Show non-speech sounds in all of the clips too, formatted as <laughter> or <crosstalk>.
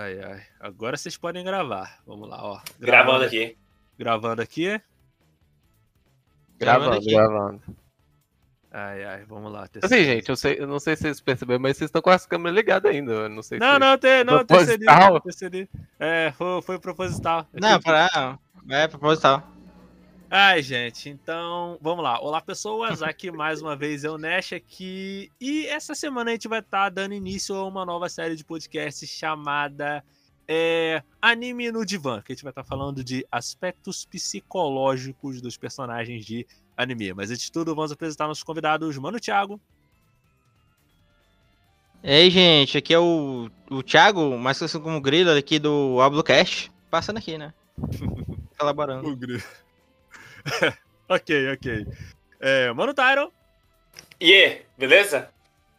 Ai, ai. Agora vocês podem gravar. Vamos lá, ó. Gravando aqui. Gravando aqui. Gravando, aqui. gravando. Ai, ai, vamos lá. Assim, gente, eu, sei, eu não sei se vocês perceberam, mas vocês estão com as câmeras ligadas ainda. Eu não sei Não, se... não, tem, não, TCD, Proposital? TCD. É, foi, foi proposital. Não, para. É proposital. Ai, gente, então vamos lá. Olá, pessoas. Aqui mais uma vez eu, Nash, aqui. E essa semana a gente vai estar dando início a uma nova série de podcasts chamada é, Anime no Divã, que a gente vai estar falando de aspectos psicológicos dos personagens de anime. Mas antes de tudo, vamos apresentar nossos convidados, Mano Thiago. E aí, gente, aqui é o, o Thiago, mais conhecido como Grilo, aqui do Ablocast. Passando aqui, né? <laughs> Colaborando. O Grilo. <laughs> ok, ok. É, Mano Tyron. E aí, beleza?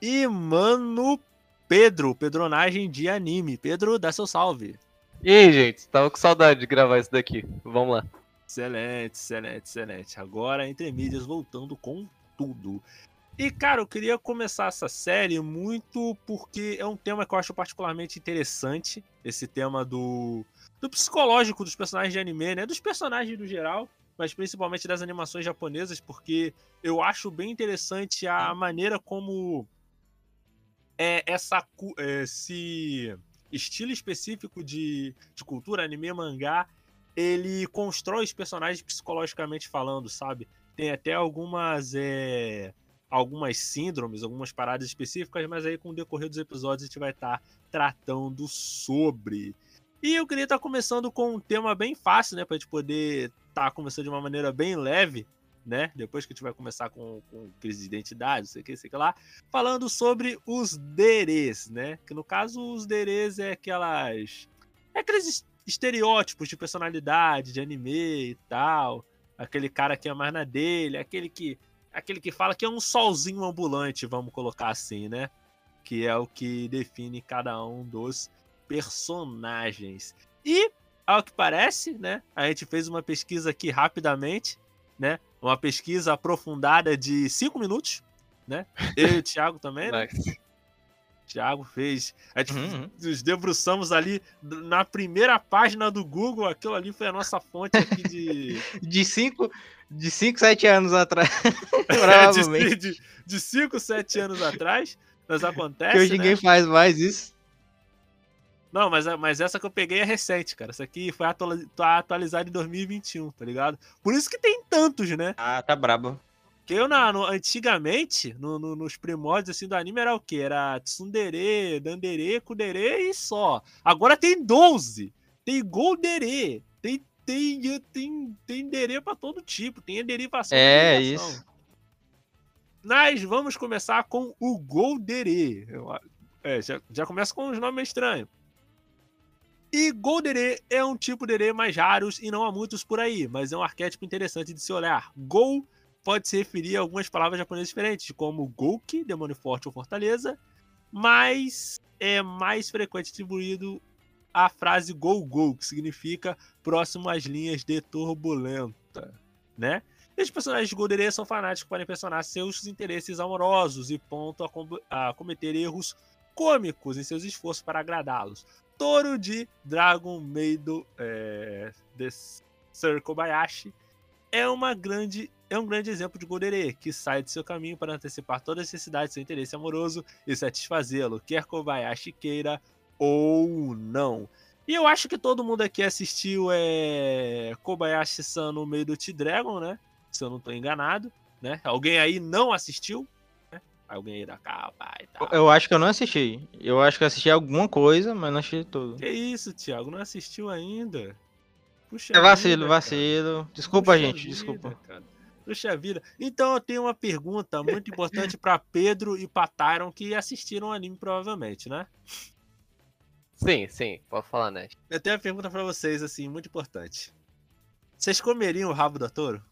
E Mano Pedro, Pedronagem de anime. Pedro, dá seu salve. E aí, gente, tava com saudade de gravar isso daqui. Vamos lá. Excelente, excelente, excelente. Agora, entre mídias, voltando com tudo. E, cara, eu queria começar essa série muito porque é um tema que eu acho particularmente interessante. Esse tema do, do psicológico dos personagens de anime, né? Dos personagens no geral, mas principalmente das animações japonesas, porque eu acho bem interessante a maneira como é essa cu- esse estilo específico de, de cultura, anime, mangá, ele constrói os personagens psicologicamente falando, sabe? Tem até algumas é, algumas síndromes, algumas paradas específicas, mas aí com o decorrer dos episódios a gente vai estar tratando sobre. E eu queria estar começando com um tema bem fácil, né, pra gente poder estar começando de uma maneira bem leve, né? Depois que a gente vai começar com, com crise de identidade, sei que, sei que lá, falando sobre os derês, né? Que no caso os derês é aquelas é aqueles estereótipos de personalidade, de anime e tal. Aquele cara que é mais na dele, aquele que aquele que fala que é um solzinho ambulante, vamos colocar assim, né? Que é o que define cada um dos personagens. E, ao que parece, né? A gente fez uma pesquisa aqui rapidamente, né? Uma pesquisa aprofundada de cinco minutos, né? Eu e o Thiago também, né? Nice. Thiago fez. A gente Uhum. nos debruçamos ali na primeira página do Google. Aquilo ali foi a nossa fonte aqui de. <laughs> De 5, de 5, 7 anos atrás. <laughs> É, Provavelmente. <laughs> de, de 5, 7 anos atrás. Mas acontece. que hoje né? ninguém faz mais isso. Não, mas, mas essa que eu peguei é recente, cara. Essa aqui foi tá atualizada em 2021, tá ligado? Por isso que tem tantos, né? Ah, tá brabo. Porque eu, na, no- antigamente, no- no- nos primórdios assim, do anime, era o quê? Era Tsundere, Dandere, Kudere e só. Agora tem 12. Tem Goldere. Tem, tem, tem, tem Dere pra todo tipo. Tem derivação. É, isso. Nós vamos começar com o Goldere. É, já, já começa com os nomes estranhos. E Goldere é um tipo de Dere mais raros e não há muitos por aí, mas é um arquétipo interessante de se olhar. Gol pode se referir a algumas palavras japonesas diferentes, como Gouki, demônio forte ou fortaleza, mas é mais frequente atribuído a frase Gol Gol, que significa próximo às linhas de turbulenta, né? E os personagens de Goldere são fanáticos podem impressionar seus interesses amorosos e ponto a, com- a cometer erros cômicos em seus esforços para agradá-los. Toro de Dragon Maid é, de Sir Kobayashi é uma grande é um grande exemplo de Goldere, que sai de seu caminho para antecipar todas as necessidades de seu interesse amoroso e satisfazê-lo, quer Kobayashi queira ou não. E eu acho que todo mundo aqui assistiu é, Kobayashi-san no meio do T-Dragon, né? Se eu não tô enganado, né? Alguém aí não assistiu? Alguém aí da capa e tal. Eu acho que eu não assisti. Eu acho que eu assisti alguma coisa, mas não assisti tudo. Que isso, Thiago? Não assistiu ainda? Puxa É vacilo, vida, vacilo. Desculpa, Puxa gente, vida, desculpa. cara. Puxa vida. Então eu tenho uma pergunta muito importante pra Pedro e pra Tyron que assistiram o anime provavelmente, né? Sim, sim, pode falar, né? Eu tenho uma pergunta pra vocês, assim, muito importante. Vocês comeriam o rabo da touro?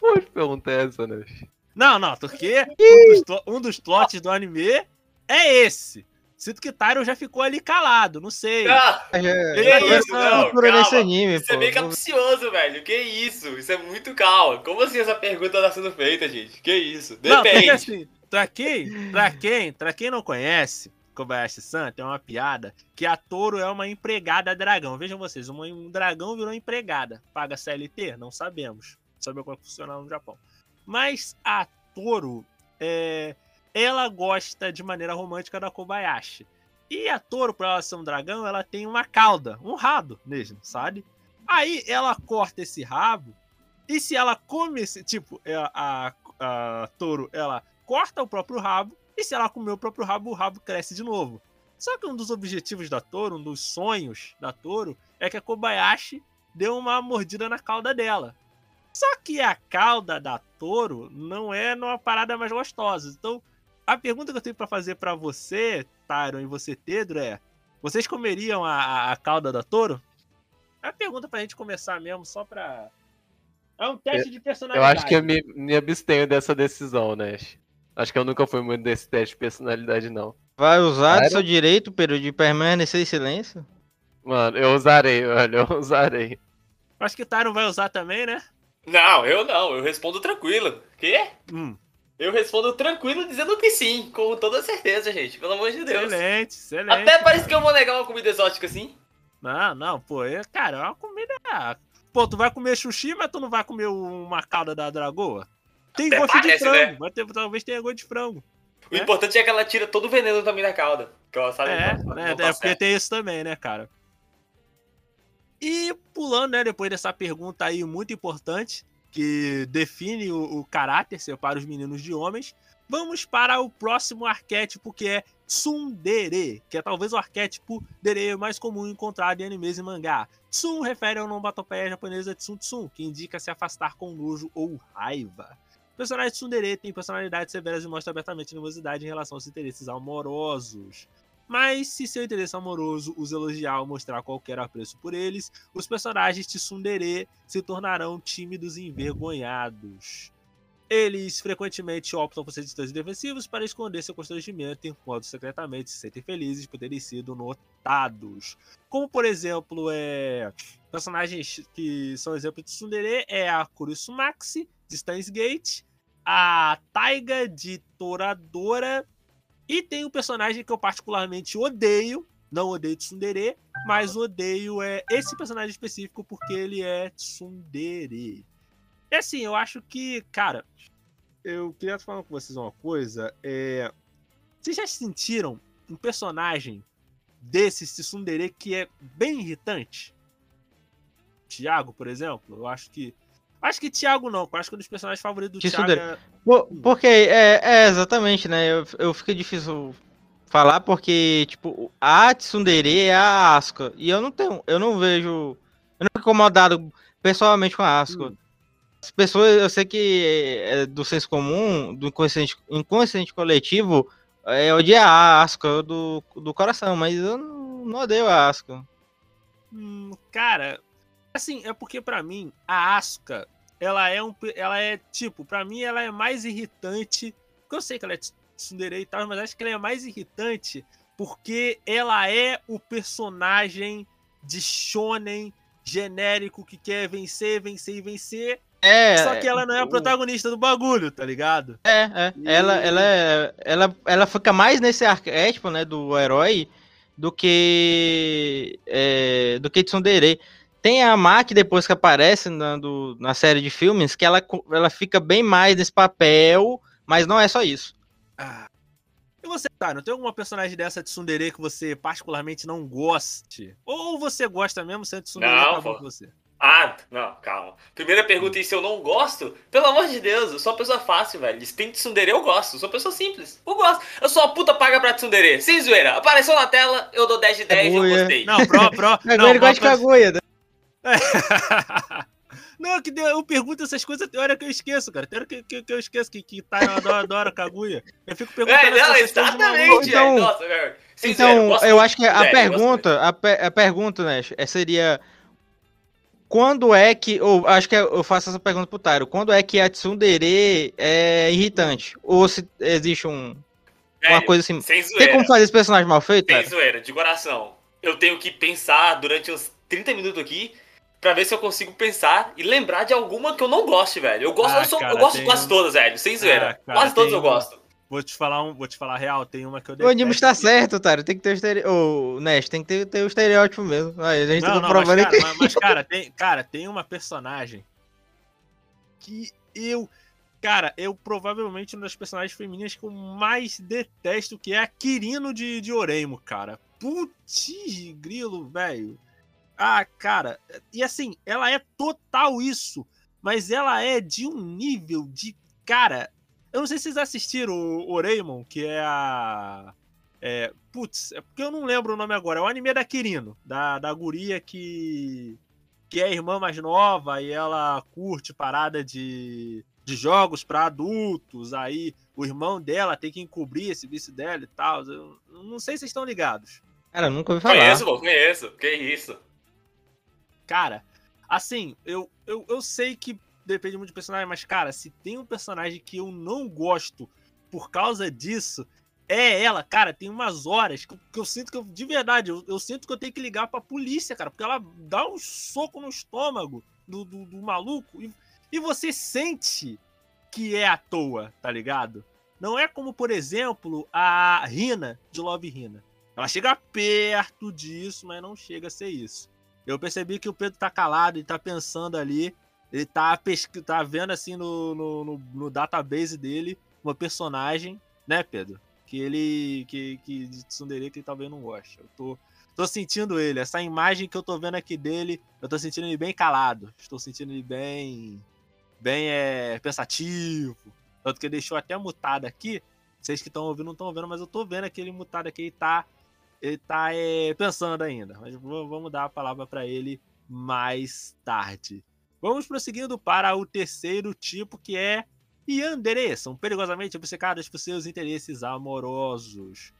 Pode perguntar essa, né? Não, não, porque um um dos plots do anime é esse. Sinto que Tyron já ficou ali calado, não sei. Ah, É, é isso, não, nesse calma. anime, isso pô. é meio capcioso, velho. Que isso? Isso é muito calma. Como assim essa pergunta tá sendo feita, gente? Que isso? Não, Depende. assim, pra quem, pra quem, pra quem não conhece, Kobayashi-san, tem uma piada que a Toro é uma empregada dragão. Vejam vocês, um dragão virou empregada. Paga CLT? Não sabemos. Sabe como funciona no Japão. Mas a Toro, é, ela gosta de maneira romântica da Kobayashi. E a Toro, por ela ser um dragão, ela tem uma cauda, um rabo mesmo, sabe? Aí ela corta esse rabo. E se ela come esse. Tipo, é, a, a, a Toro, ela corta o próprio rabo. E se ela comer o próprio rabo, o rabo cresce de novo. Só que um dos objetivos da Toro, um dos sonhos da Toro, é que a Kobayashi dê uma mordida na cauda dela. Só que a cauda da Toro não é numa parada mais gostosa. Então, a pergunta que eu tenho pra fazer pra você, Tyron, e você, Pedro, é: vocês comeriam a, a, a cauda da Toro? É uma pergunta pra gente começar mesmo, só pra. É um teste de Eu personalidade. acho que eu me, me abstenho dessa decisão, Nash. Acho que eu nunca fui muito desse teste de personalidade, não. Vai usar do Claro. seu direito, Pedro, de permanecer em silêncio? Mano, eu usarei, velho, eu usarei. Acho que o Tyron vai usar também, né? Não, eu não, eu respondo tranquilo. Quê? Hum, Eu respondo tranquilo dizendo que sim, com toda certeza, gente. Pelo amor de Deus. excelente, excelente. Até parece que eu vou negar uma comida exótica assim. Não, não, pô, é, cara, é uma comida. Pô, tu vai comer sushi, mas tu não vai comer uma calda da dragoa? Tem Até gosto de parece, frango, né? ter- talvez tenha gosto de frango. O É? importante é que ela tira todo o veneno também da cauda. Que ela sabe É, não- né, não tá é porque tem isso também, né, cara? E pulando, né, depois dessa pergunta aí muito importante, que define o, o caráter, separa os meninos de homens, vamos para o próximo arquétipo, que é Tsundere, que é talvez o arquétipo dere mais comum encontrado em animes e mangá. Tsun refere ao onomatopeia japonesa Tsun Tsun, que indica se afastar com nojo ou raiva. O personagem Tsundere tem personalidades severas e mostra abertamente animosidade em relação aos interesses amorosos. Mas se seu interesse amoroso os elogiar ou mostrar qualquer apreço por eles, os personagens de Tsundere se tornarão tímidos e envergonhados. Eles frequentemente optam por ser distantes defensivos para esconder seu constrangimento, enquanto secretamente se sentem felizes por terem sido notados. Como, por exemplo, é... personagens que são exemplos de Tsundere é a Kurisumaxi, de Steins Gate, a Taiga, de Toradora, e tem um personagem que eu particularmente odeio, não odeio Tsundere, mas odeio é esse personagem específico porque ele é Tsundere. É assim, eu acho que, cara, eu queria falar com vocês uma coisa. É... Vocês já sentiram um personagem desse Tsundere que é bem irritante? Thiago, por exemplo, eu acho que. Acho que Thiago não, eu acho que um dos personagens favoritos do. Thiago é. Por- Porque, é, é, exatamente, né? Eu, eu fico difícil falar porque, tipo, a Tsundere é a Asuka. E eu não tenho, eu não vejo. Eu não fico incomodado pessoalmente com a Asuka. Hum. As pessoas, eu sei que é do senso comum, do inconsciente, inconsciente coletivo, é odiar a Asuka do, do coração, mas eu não, não odeio a Asuka. Hum, cara, assim, é porque pra mim a Asuka, ela é um, ela é tipo, pra mim ela é mais irritante, porque eu sei que ela é ts- tsundere e tal, mas acho que ela é mais irritante porque ela é o personagem de shonen genérico que quer vencer, vencer e vencer, É, só que ela não é a protagonista do bagulho, tá ligado? É, é. Ela, ela, é- ela, ela fica mais nesse arquétipo, né, do herói, do que é, do que Tsundere. Tem a Maki depois que aparece na, do- na série de filmes, que ela, ela fica bem mais nesse papel, mas não é só isso. Ah. E você, tá? Não tem alguma personagem dessa de Tsundere que você particularmente não goste? Ou você gosta mesmo sendo Tsundere Não, tá pô. com você? Ah, não, calma. Primeira pergunta e se eu não gosto? Pelo amor de Deus, eu sou uma pessoa fácil, velho. Se tem tsundere, eu gosto. Eu sou uma pessoa simples. Eu gosto. Eu sou uma puta paga pra tsundere. Sem zoeira. Apareceu na tela, eu dou 10 de 10 e eu gostei. Não, pro, pro. <laughs> Agora não, ele gosta de Kaguya. né? <laughs> Não, que deu- eu pergunto essas coisas, tem hora que eu esqueço, cara. Tem hora que, que, que eu esqueço que, que tá adora, adora Kaguya. Eu fico perguntando É, não, exatamente. Então-. Nossa, velho. Sem zoeira, Então, eu acho que a pergunta, a, a pergunta, né, é- seria quando é que, ou acho que eu faço essa pergunta pro Tyro, quando é que a Tsundere é irritante? Ou se existe um, uma coisa assim, Sem tem zoeira. como fazer esse personagem mal feito, Sem Tyro? zoeira, de coração. Eu tenho que pensar durante uns 30 minutos aqui pra ver se eu consigo pensar e lembrar de alguma que eu não goste, velho. Eu gosto, Ah, eu, sou- eu cara, gosto de quase um- todas, velho. Sem zoeira. Ah, cara, quase todas eu gosto. Vou te falar um, vou te falar a real, tem uma que eu O anime detesto está que- certo, Otário. Tem que ter o estereótipo. Ô, Nest, tem que ter, ter o estereótipo mesmo. Aí, a gente Não, tá não, mas, provando cara, aqui. mas, mas, cara, tem, cara, tem uma personagem que eu. Cara, eu provavelmente uma das personagens femininas que eu mais detesto, que é a Kirino de, de Oreimo, cara. Putz, grilo, velho. Ah, cara. E assim, ela é total isso. Mas ela é de um nível de. Cara. Eu não sei se vocês assistiram o Oreimon, que é a. É, putz, é porque eu não lembro o nome agora. É o anime da Kirino, da, da guria que. que é a irmã mais nova e ela curte parada de, de jogos pra adultos. Aí o irmão dela tem que encobrir esse vício dela e tal. Eu não sei se vocês estão ligados. Cara, eu nunca ouvi falar. Conheço, pô, conheço. Que isso. Cara, assim, eu, eu, eu sei que depende muito do personagem, mas, cara, se tem um personagem que eu não gosto por causa disso, é ela, cara. Tem umas horas que eu, que eu sinto que eu, de verdade, eu, eu sinto que eu tenho que ligar pra polícia, cara, porque ela dá um soco no estômago do, do, do maluco e, e você sente que é à toa, tá ligado? Não é como, por exemplo, a Rina de Love Rina. Ela chega perto disso, mas não chega a ser isso. Eu percebi que o Pedro tá calado, ele tá pensando ali, ele tá, pesqui- tá vendo assim no, no, no- no database dele uma personagem, né, Pedro? Que ele. que, que de Tsundere que ele talvez não goste. Eu tô, tô sentindo ele, essa imagem que eu tô vendo aqui dele, eu tô sentindo ele bem calado. Estou sentindo ele bem. bem é, pensativo. Tanto que ele deixou até mutado aqui. Vocês que estão ouvindo não estão vendo, mas eu tô vendo aquele mutado aqui, ele tá ele tá é, pensando ainda. Mas vamos dar a palavra para ele mais tarde. Vamos prosseguindo para o terceiro tipo, que é Yandere. São perigosamente obcecadas por seus interesses amorosos.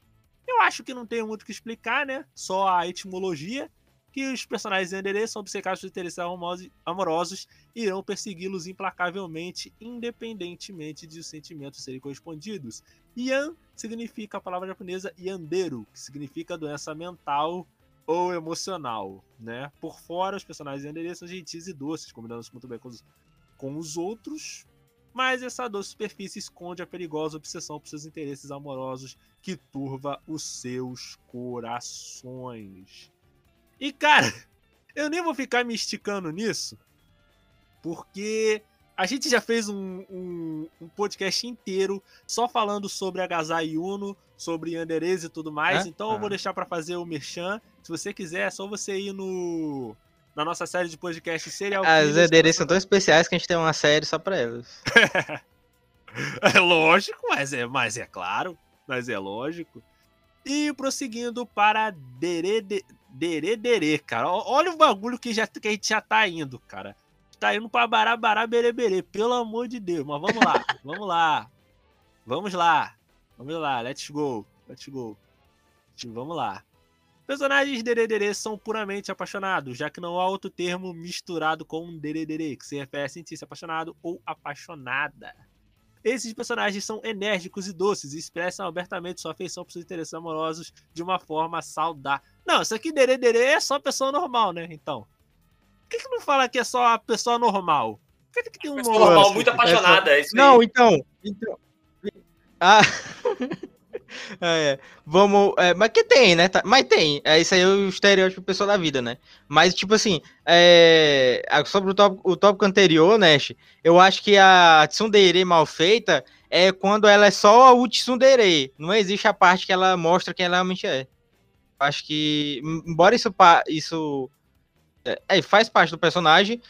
Eu acho que não tem muito o que explicar, né? Só a etimologia. Que os personagens Yandere são obcecados por interesses amorosos- amorosos e irão persegui-los implacavelmente, independentemente de os sentimentos serem correspondidos. Yan significa a palavra japonesa Yandero, que significa doença mental ou emocional, né? Por fora, os personagens Yandere são gentis e doces, combinando-se muito bem com os, com os outros, mas essa doce superfície esconde a perigosa obsessão por seus interesses amorosos que turva os seus corações. E cara, <laughs> eu nem vou ficar me esticando nisso, porque a gente já fez um, um, um podcast inteiro só falando sobre a Gazai Yuno, sobre Yanderese e tudo mais. É? Então eu vou Ah. deixar pra fazer o merchan. Se você quiser, é só você ir no na nossa série de podcast Serial As Killers, adereços são tão especiais que a gente tem uma série só pra elas. <laughs> É lógico, mas é, mas é claro, mas é lógico. E prosseguindo para Derede, Deredere, cara. Ó- Olha o bagulho que, já, que a gente já tá indo, cara. Tá indo pra Barabará Bereberê, pelo amor de Deus. Mas vamos lá, <laughs> vamos lá. Vamos lá. Vamos lá, let's go. Let's go. Vamos lá. Personagens Deredere são puramente apaixonados, já que não há outro termo misturado com Deredere, que se refere a sentir-se apaixonado ou apaixonada. Esses personagens são enérgicos e doces e expressam abertamente sua afeição por seus interesses amorosos de uma forma saudável. Não, isso aqui Deredere é só pessoa normal, né? Então. Por que, que não fala que é só a pessoa normal? Por que, que tem um Pessoa nuance normal, muito aqui? apaixonada, é isso aí. Não, então. então ah. <laughs> É, vamos. é, mas que tem, né? Tá- mas tem. É, isso aí é o estereótipo pessoa da vida, né? Mas, tipo assim, é, sobre o tópico, o tópico anterior, Nash, eu acho que a tsundere mal feita é quando ela é só o tsundere. Não existe a parte que ela mostra quem ela realmente é. Acho que, em- embora isso, isso é, é, faz parte do personagem,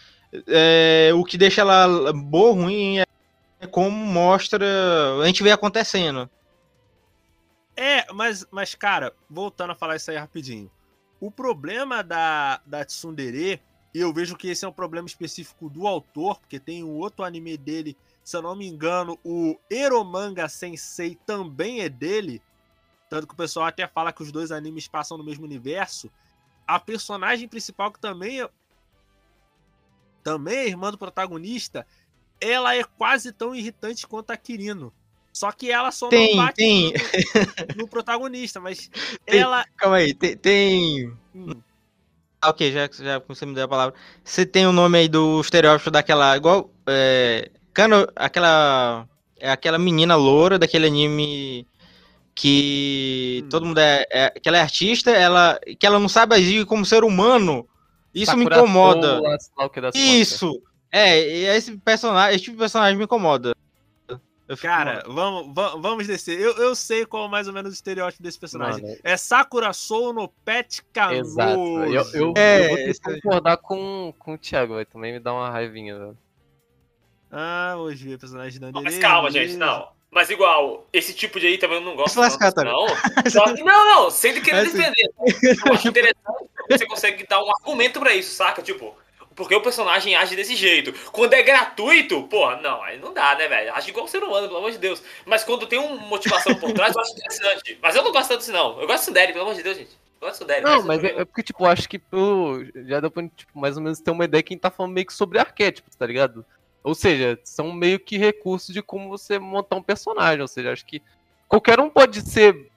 é, o que deixa ela boa ou ruim é como mostra. A gente vê acontecendo. É, mas, mas, cara, voltando a falar isso aí rapidinho. O problema da, da Tsundere, e eu vejo que esse é um problema específico do autor, porque tem um outro anime dele, se eu não me engano, o Eromanga Sensei também é dele. Tanto que o pessoal até fala que os dois animes passam no mesmo universo. A personagem principal, que também é. Também é irmã do protagonista, ela é quase tão irritante quanto a Kirino. Só que ela só Tem, não bate tem. No, <laughs> no protagonista, mas Tem. ela. Calma aí, tem. tem- Hum, Ah, ok, já, já você me deu a palavra. Você tem o nome aí do estereótipo daquela. Igual. É, cano, aquela. é aquela menina loura daquele anime que Hum. todo mundo é, é que ela é artista, ela que ela não sabe agir como ser humano. Isso me Sakura incomoda. Soul, as Stalker das Isso. É, e esse personagem, esse tipo de personagem me incomoda. Cara, vamos, va- vamos descer. Eu, eu sei qual é mais ou menos o estereótipo desse personagem. Mano, É Sakura Soul no Pet Canoso. Exato. Eu, eu, É, eu vou ter que concordar com, com o Thiago, vai também me dá uma raivinha, velho. Ah, hoje ver personagem da Não, mas calma, gente, não. Mas igual, esse tipo de aí também eu não gosto. Se lascar, não. Que- não, não, sem querer É assim. defender. Eu acho interessante você consegue dar um argumento pra isso, saca? Tipo, porque o personagem age desse jeito. Quando é gratuito, porra, não, aí não dá, né, velho? Age igual um ser humano, pelo amor de Deus. Mas quando tem uma motivação por trás, eu acho interessante. Mas eu não gosto tanto disso, não. Eu gosto de Sundere, pelo amor de Deus, gente. Eu gosto. Não, mas é, é porque, tipo, acho que já deu pra, tipo, mais ou menos ter uma ideia quem tá falando meio que sobre arquétipos, tá ligado? Ou seja, são meio que recursos de como você montar um personagem. Ou seja, acho que qualquer um pode ser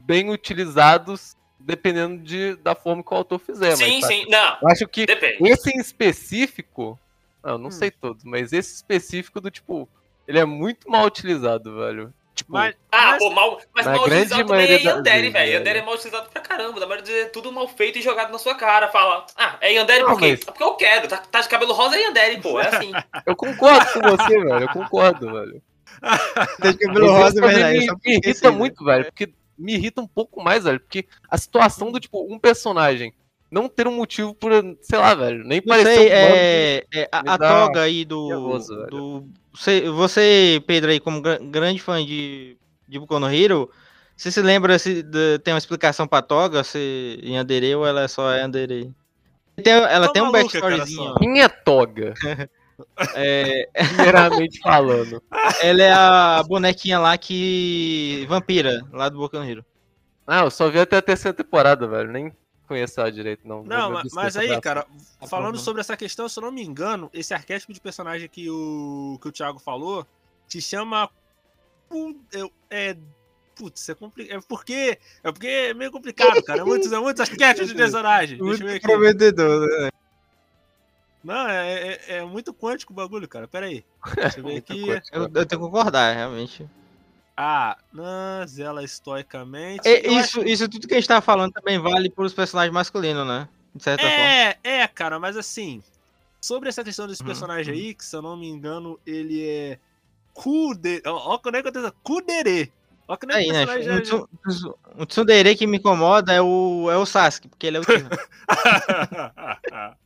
bem utilizados dependendo de, da forma que o autor fizer. sim, mas, sim. Não, Eu acho que depende. esse em específico, ah, eu não Hum. sei todos, mas esse específico do tipo, ele é muito mal utilizado, velho. Tipo, Mas, Ah, mas- pô, mal, mas mal utilizado também é Yandere, velho. velho. Yandere é mal utilizado pra caramba. Da maioria é tudo mal feito e jogado na sua cara. Fala, ah, é Yandere Não, por quê? mas- Porque eu quero. Tá, tá de cabelo rosa é Yandere, pô. É assim. <laughs> eu concordo com você, velho. Eu concordo, velho. <laughs> Tem de cabelo Mas rosa, isso é verdade. me, me porque irrita esqueci, muito, velho. Porque me irrita um pouco mais, velho. Porque a situação do, tipo, um personagem não ter um motivo por, sei lá, velho, nem parecer um é, é, a, a toga aí do. nervoso, velho. do você, você, Pedro, aí, como gra- grande fã de, de Boku no Hero, você se lembra se de- tem uma explicação pra toga, se em Andere ou ela é só Andere? Tem, ela Tô tem um maluca, cara, backstoryzinho. Quem é toga, <laughs> É, primeiramente falando? ela é a bonequinha lá que. Vampira, lá do Boku no Hero. Ah, eu só vi até a terceira temporada, velho. Nem conheço ela direito, não. Não, mas, mas aí, cara, Tá falando sobre essa questão, se eu não me engano, esse arquétipo de personagem que o, que o Thiago falou te chama. É. é putz, é complicado. É porque. É porque é meio complicado, cara. É muitos, é muitos arquétipos de personagem. Deixa eu Muito ver aqui. prometedor, né? Não, é, é, é muito quântico o bagulho, cara. Pera aí. <laughs> Deixa eu ver aqui. quântico. Eu, eu tenho que concordar, realmente. Ah, não, zela estoicamente. É, isso, acho- isso tudo que a gente tá falando também vale pros personagens masculinos, né? De certa forma. É, é, cara, mas assim, sobre essa questão desse Uhum, personagem aí, que se eu não me engano, ele é Kude... Ó, quando é que acontece? Kudere. Ó, é que Aí, o né? já- tsu- um tsundere que me incomoda é o, é o Sasuke, porque ele é o. <laughs>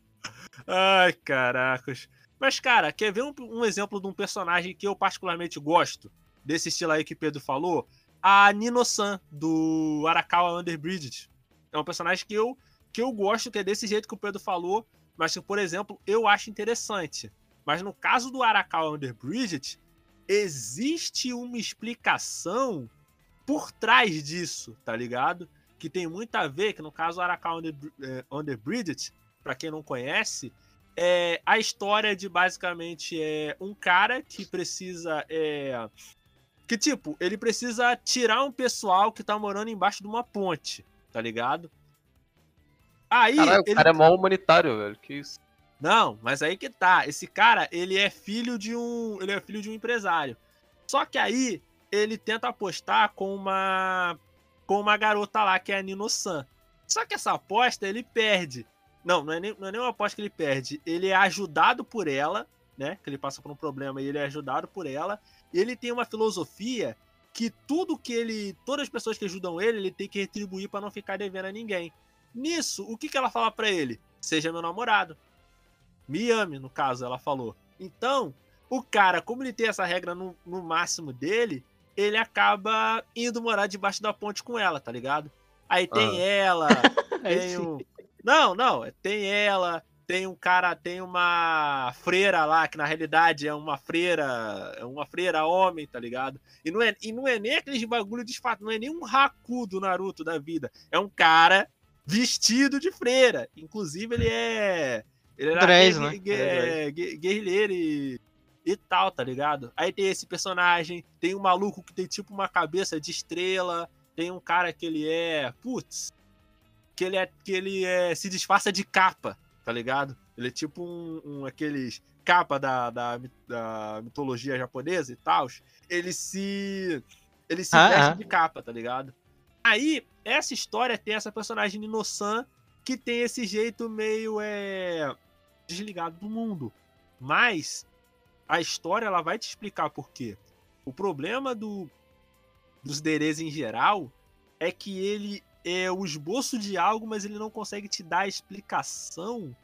Ai, caracas. Mas, cara, quer ver um, um exemplo de um personagem que eu particularmente gosto? Desse estilo aí que Pedro falou? A Nino-san, do Arakawa Underbridge. É um personagem que eu, que eu gosto, que é desse jeito que o Pedro falou, mas que, por exemplo, eu acho interessante. Mas no caso do Arakawa Underbridge, existe uma explicação por trás disso, tá ligado? Que tem muito a ver, que no caso do Arakawa Underbr- eh, Underbridge, pra quem não conhece, é a história de basicamente é um cara que precisa é, que tipo, ele precisa tirar um pessoal que tá morando embaixo de uma ponte, tá ligado? Aí Caralho, o ele cara é mó humanitário, velho. Que isso. não, mas aí que tá. Esse cara, ele é filho de um, ele é filho de um empresário. Só que aí ele tenta apostar com uma com uma garota lá que é a Nino-san. Só que essa aposta ele perde. Não, não é, nem, não é nem uma aposta que ele perde. Ele é ajudado por ela, né? Que ele passa por um problema e ele é ajudado por ela. Ele tem uma filosofia que tudo que ele, todas as pessoas que ajudam ele, ele tem que retribuir pra não ficar devendo a ninguém. Nisso, o que que ela fala pra ele? Seja meu namorado. Me ame, no caso, ela falou. Então, o cara, como ele tem essa regra no, no máximo dele, ele acaba indo morar debaixo da ponte com ela, tá ligado? Aí tem Ah. ela, <laughs> tem um... Não, não, tem ela, tem um cara, tem uma freira lá, que na realidade é uma freira, é uma freira homem, tá ligado? E não é, e não é nem aqueles bagulho de fato, não é nem um Haku do Naruto da vida. É um cara vestido de freira. Inclusive, ele é. Ele era gue- né? gue- É, é, gue- guerrilheiro e, e tal, tá ligado? Aí tem esse personagem, tem um maluco que tem tipo uma cabeça de estrela, tem um cara que ele é. Putz. Que ele é. Que ele é, se disfarça de capa, tá ligado? Ele é tipo um, um aqueles capa da, da, da mitologia japonesa e tal. Ele se. Ele se Ah, veste ah. de capa, tá ligado? Aí, essa história tem essa personagem Nino-san que tem esse jeito meio é, desligado do mundo. Mas a história ela vai te explicar por quê. O problema do, dos Derês em geral é que ele é o esboço de algo, mas ele não consegue te dar a explicação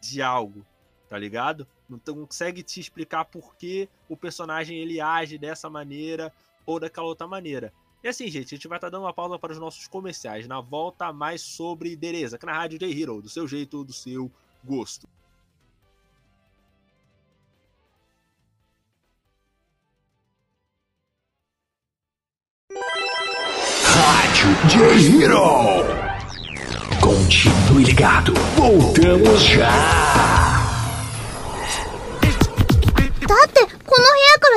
de algo, tá ligado? Não consegue te explicar por que o personagem ele age dessa maneira ou daquela outra maneira. E assim, gente, a gente vai estar dando uma pausa para os nossos comerciais. Na volta, mais sobre Dereza, aqui na Rádio J-Hero, do seu jeito, do seu gosto. Rádio J-Hero. Continue ligado. Voltamos já.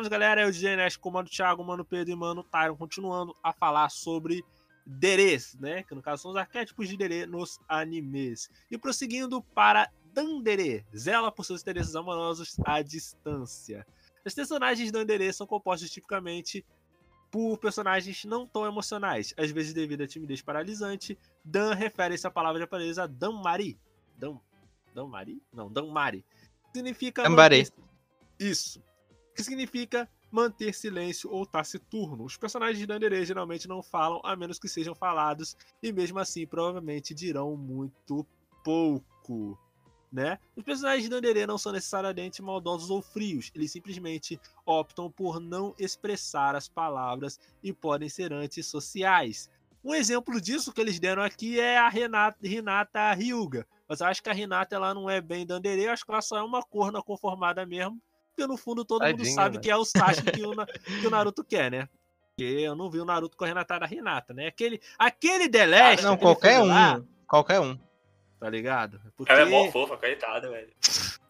Voltamos, galera. Eu, o DJ Nash, comando Thiago, Mano Pedro e Mano Tyron, continuando a falar sobre Derês, né? Que no caso são os arquétipos de Derê nos animes. E prosseguindo para Dandere, zela por seus interesses amorosos à distância. Os personagens de Dandere são compostos tipicamente por personagens não tão emocionais, às vezes devido à timidez paralisante. Dan refere-se à palavra japonesa Danmari. Dan, Danmari? Não, Danmari. Significa Danmari. Isso que significa manter silêncio ou taciturno. Os personagens de Dandere geralmente não falam, a menos que sejam falados, e mesmo assim provavelmente dirão muito pouco. Né? Os personagens de Dandere não são necessariamente maldosos ou frios, eles simplesmente optam por não expressar as palavras e podem ser antissociais. Um exemplo disso que eles deram aqui é a Renata, Renata Ryuga. Mas eu acho que a Renata ela não é bem Dandere, acho que ela só é uma corna conformada mesmo porque no fundo todo mundo Tadinha, sabe velho. que é o Sasuke <laughs> que o, que o Naruto quer, né? Porque eu não vi o Naruto com a Renata da Renata, né? Aquele, aquele The Last, Não, aquele qualquer um. lá, Qualquer um. tá ligado? Porque... Ela é mó fofa, coitada, velho.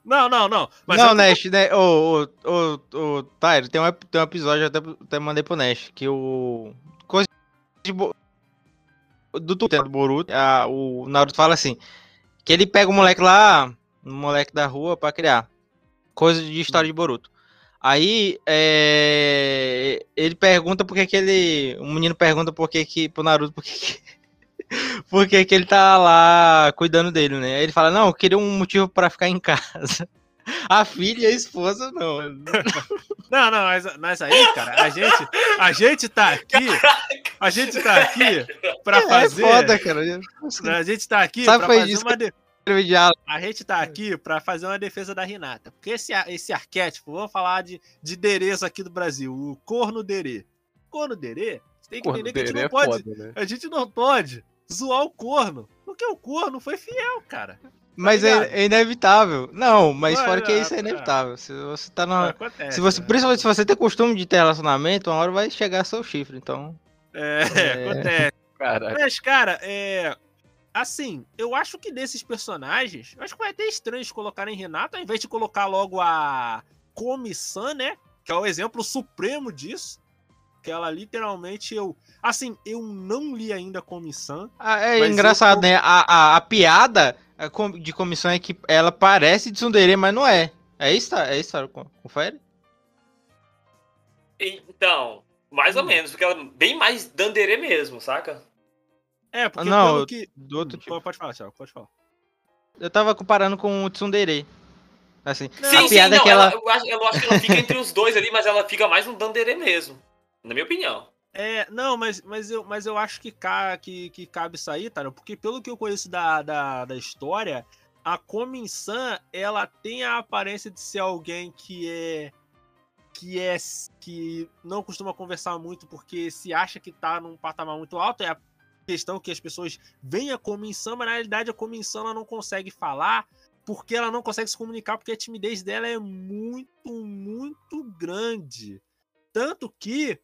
Não, não, não. Mas não, eu Nash, né? Ô, ô, ô, Tyro, tem um, tem um episódio, eu até, até mandei pro Nash, que o. Coisa de Bo- Do Twitter do Boruto, a- o Naruto fala assim: que ele pega o moleque lá, um moleque da rua, pra criar. Coisa de história de Boruto. Aí é, ele pergunta por que que ele. O menino pergunta por que que. Pro Naruto por que que. <laughs> Por que que ele tá lá cuidando dele, né? Aí ele fala: Não, eu queria um motivo pra ficar em casa. <laughs> A filha e a esposa, não. <laughs> Não, não, mas, mas aí, cara, a gente, a gente tá aqui, a gente tá aqui pra fazer, É foda, cara. a gente tá aqui Sabe pra fazer isso uma de-. A gente tá aqui pra fazer uma defesa da Renata, porque esse, esse arquétipo, vamos falar de, de Derês aqui do Brasil, o corno Derê. Corno Derê, você tem que Corno entender que a gente não é pode, foda, né? a gente não pode zoar o corno. Porque o corno foi fiel, cara. Mas ligado? é, é inevitável. Não, mas Ué, fora que isso é é, inevitável. Se você tá na. Acontece. Se você, né? principalmente se você tem costume de ter relacionamento, uma hora vai chegar seu chifre, então. É, É. <laughs> acontece. Caralho. Mas, cara, é. Assim, eu acho que desses personagens, eu acho que vai até estranho eles colocarem Renata, ao invés de colocar logo a Comissão, né? Que é o exemplo supremo disso. Que ela literalmente eu. Assim, eu não li ainda a Comissão. Ah, é engraçado, eu- né? A, a, a piada com- de comissão é que ela parece tsundere, mas não é. É isso? É isso? Co- confere? Então, mais ou Hum. menos, porque ela é bem mais dandere mesmo, saca? É, porque Ah, não, que. Do outro Hum, tipo. Pode falar, Thiago, pode falar. Eu tava comparando com o tsundere. Assim, Não, sim, a sim, piada não, é que ela... eu, acho, eu acho que ela fica entre os dois ali, mas ela fica mais um dandere mesmo. Na minha opinião. É, não, mas, mas, eu, mas eu acho que, ca, que, que cabe isso aí, tá? Porque pelo que eu conheço da, da, da história, a Komin-san, ela tem a aparência de ser alguém que é. que é. que não costuma conversar muito porque se acha que tá num patamar muito alto. É a questão que as pessoas veem a Komin-san, mas na realidade a Komin-san ela não consegue falar porque ela não consegue se comunicar, porque a timidez dela é muito, muito grande. Tanto que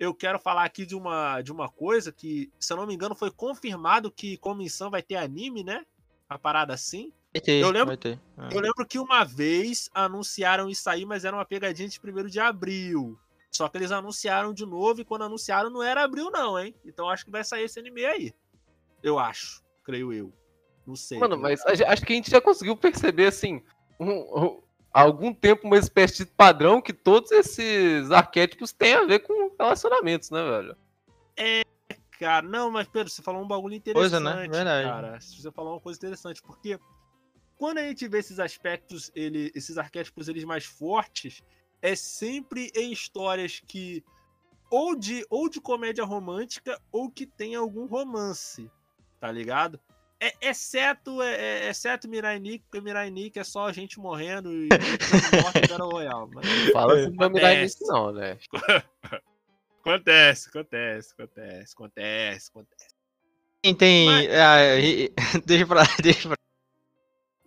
eu quero falar aqui de uma, de uma coisa que, se eu não me engano, foi confirmado que Comissão vai ter anime, né? A parada assim. Vai ter, eu lembro- ter. Ah. Eu lembro que uma vez anunciaram isso aí, mas era uma pegadinha de 1 de abril. Só que eles anunciaram de novo e quando anunciaram não era abril, não, hein? Então acho que vai sair esse anime aí. Eu acho, creio eu. Não sei. Mano, mas acho que a gente já conseguiu perceber, assim, um- um- há algum tempo uma espécie de padrão que todos esses arquétipos têm a ver com relacionamentos, né, velho? Cara, não, mas Pedro, você falou um bagulho interessante, Coisa, né? Verdade. cara. Você falou uma coisa interessante, porque quando a gente vê esses aspectos, ele, esses arquétipos eles mais fortes, é sempre em histórias que ou de ou de comédia romântica ou que tem algum romance, tá ligado? É, exceto é, é- exceto Mirai Nikki, porque Mirai Nikki é só gente morrendo e <laughs> morte e Battle Royale. Mas... Fala assim, dar Acontece. nisso, não, né? <laughs> Acontece, acontece, acontece, acontece, acontece. Quem tem. Mas- ah, <laughs> deixa pra lá, deixa pra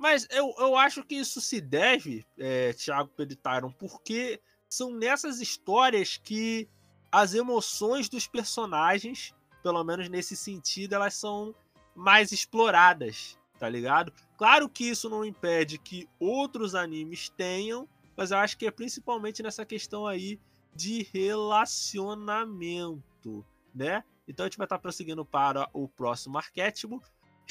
Mas eu, eu acho que isso se deve, é, Thiago Pedro Tyron, porque são nessas histórias que as emoções dos personagens, pelo menos nesse sentido, elas são mais exploradas, tá ligado? Claro que isso não impede que outros animes tenham, mas eu acho que é principalmente nessa questão aí de relacionamento, né? Então a gente vai estar prosseguindo para o próximo arquétipo,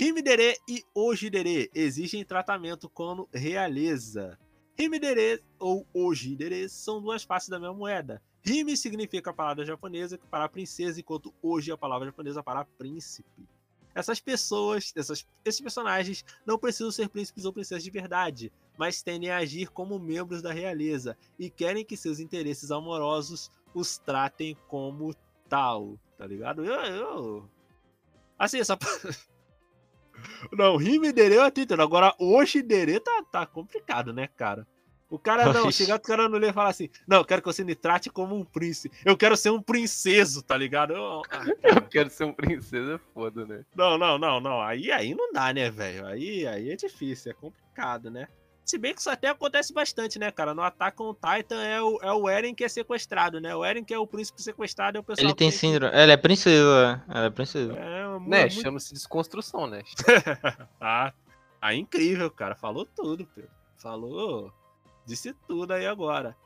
Himidere e Ojidere exigem tratamento como realeza. Himidere ou Ojidere são duas faces da mesma moeda. Hime significa a palavra japonesa para princesa, enquanto Oji é a palavra japonesa para príncipe. Essas pessoas, essas, esses personagens não precisam ser príncipes ou princesas de verdade, mas tendem a agir como membros da realeza e querem que seus interesses amorosos os tratem como tal, tá ligado? Eu, eu... Assim, essa <laughs> Não, Rimidere eu até entendo. Agora, Oshidere tá, tá complicado, né, cara? O cara não, chegar o cara no ler e falar assim: Não, eu quero que você me trate como um príncipe. Eu quero ser um princeso, tá ligado? Eu- <laughs> Eu quero ser um princesa, é foda, né? não, não, não, não. Aí, aí não dá, né, velho? Aí, aí é difícil, é complicado, né? Se bem que isso até acontece bastante, né, cara? No Attack on Titan é o, é o Eren que é sequestrado, né? O Eren que é o príncipe sequestrado é o pessoal Ele tem síndrome. Ela é princesa. Ela é princesa. É, mu- Né, muito- chama-se desconstrução, né? <laughs> Ah, ah, incrível, cara. Falou tudo, Pedro. Falou. Disse tudo aí agora.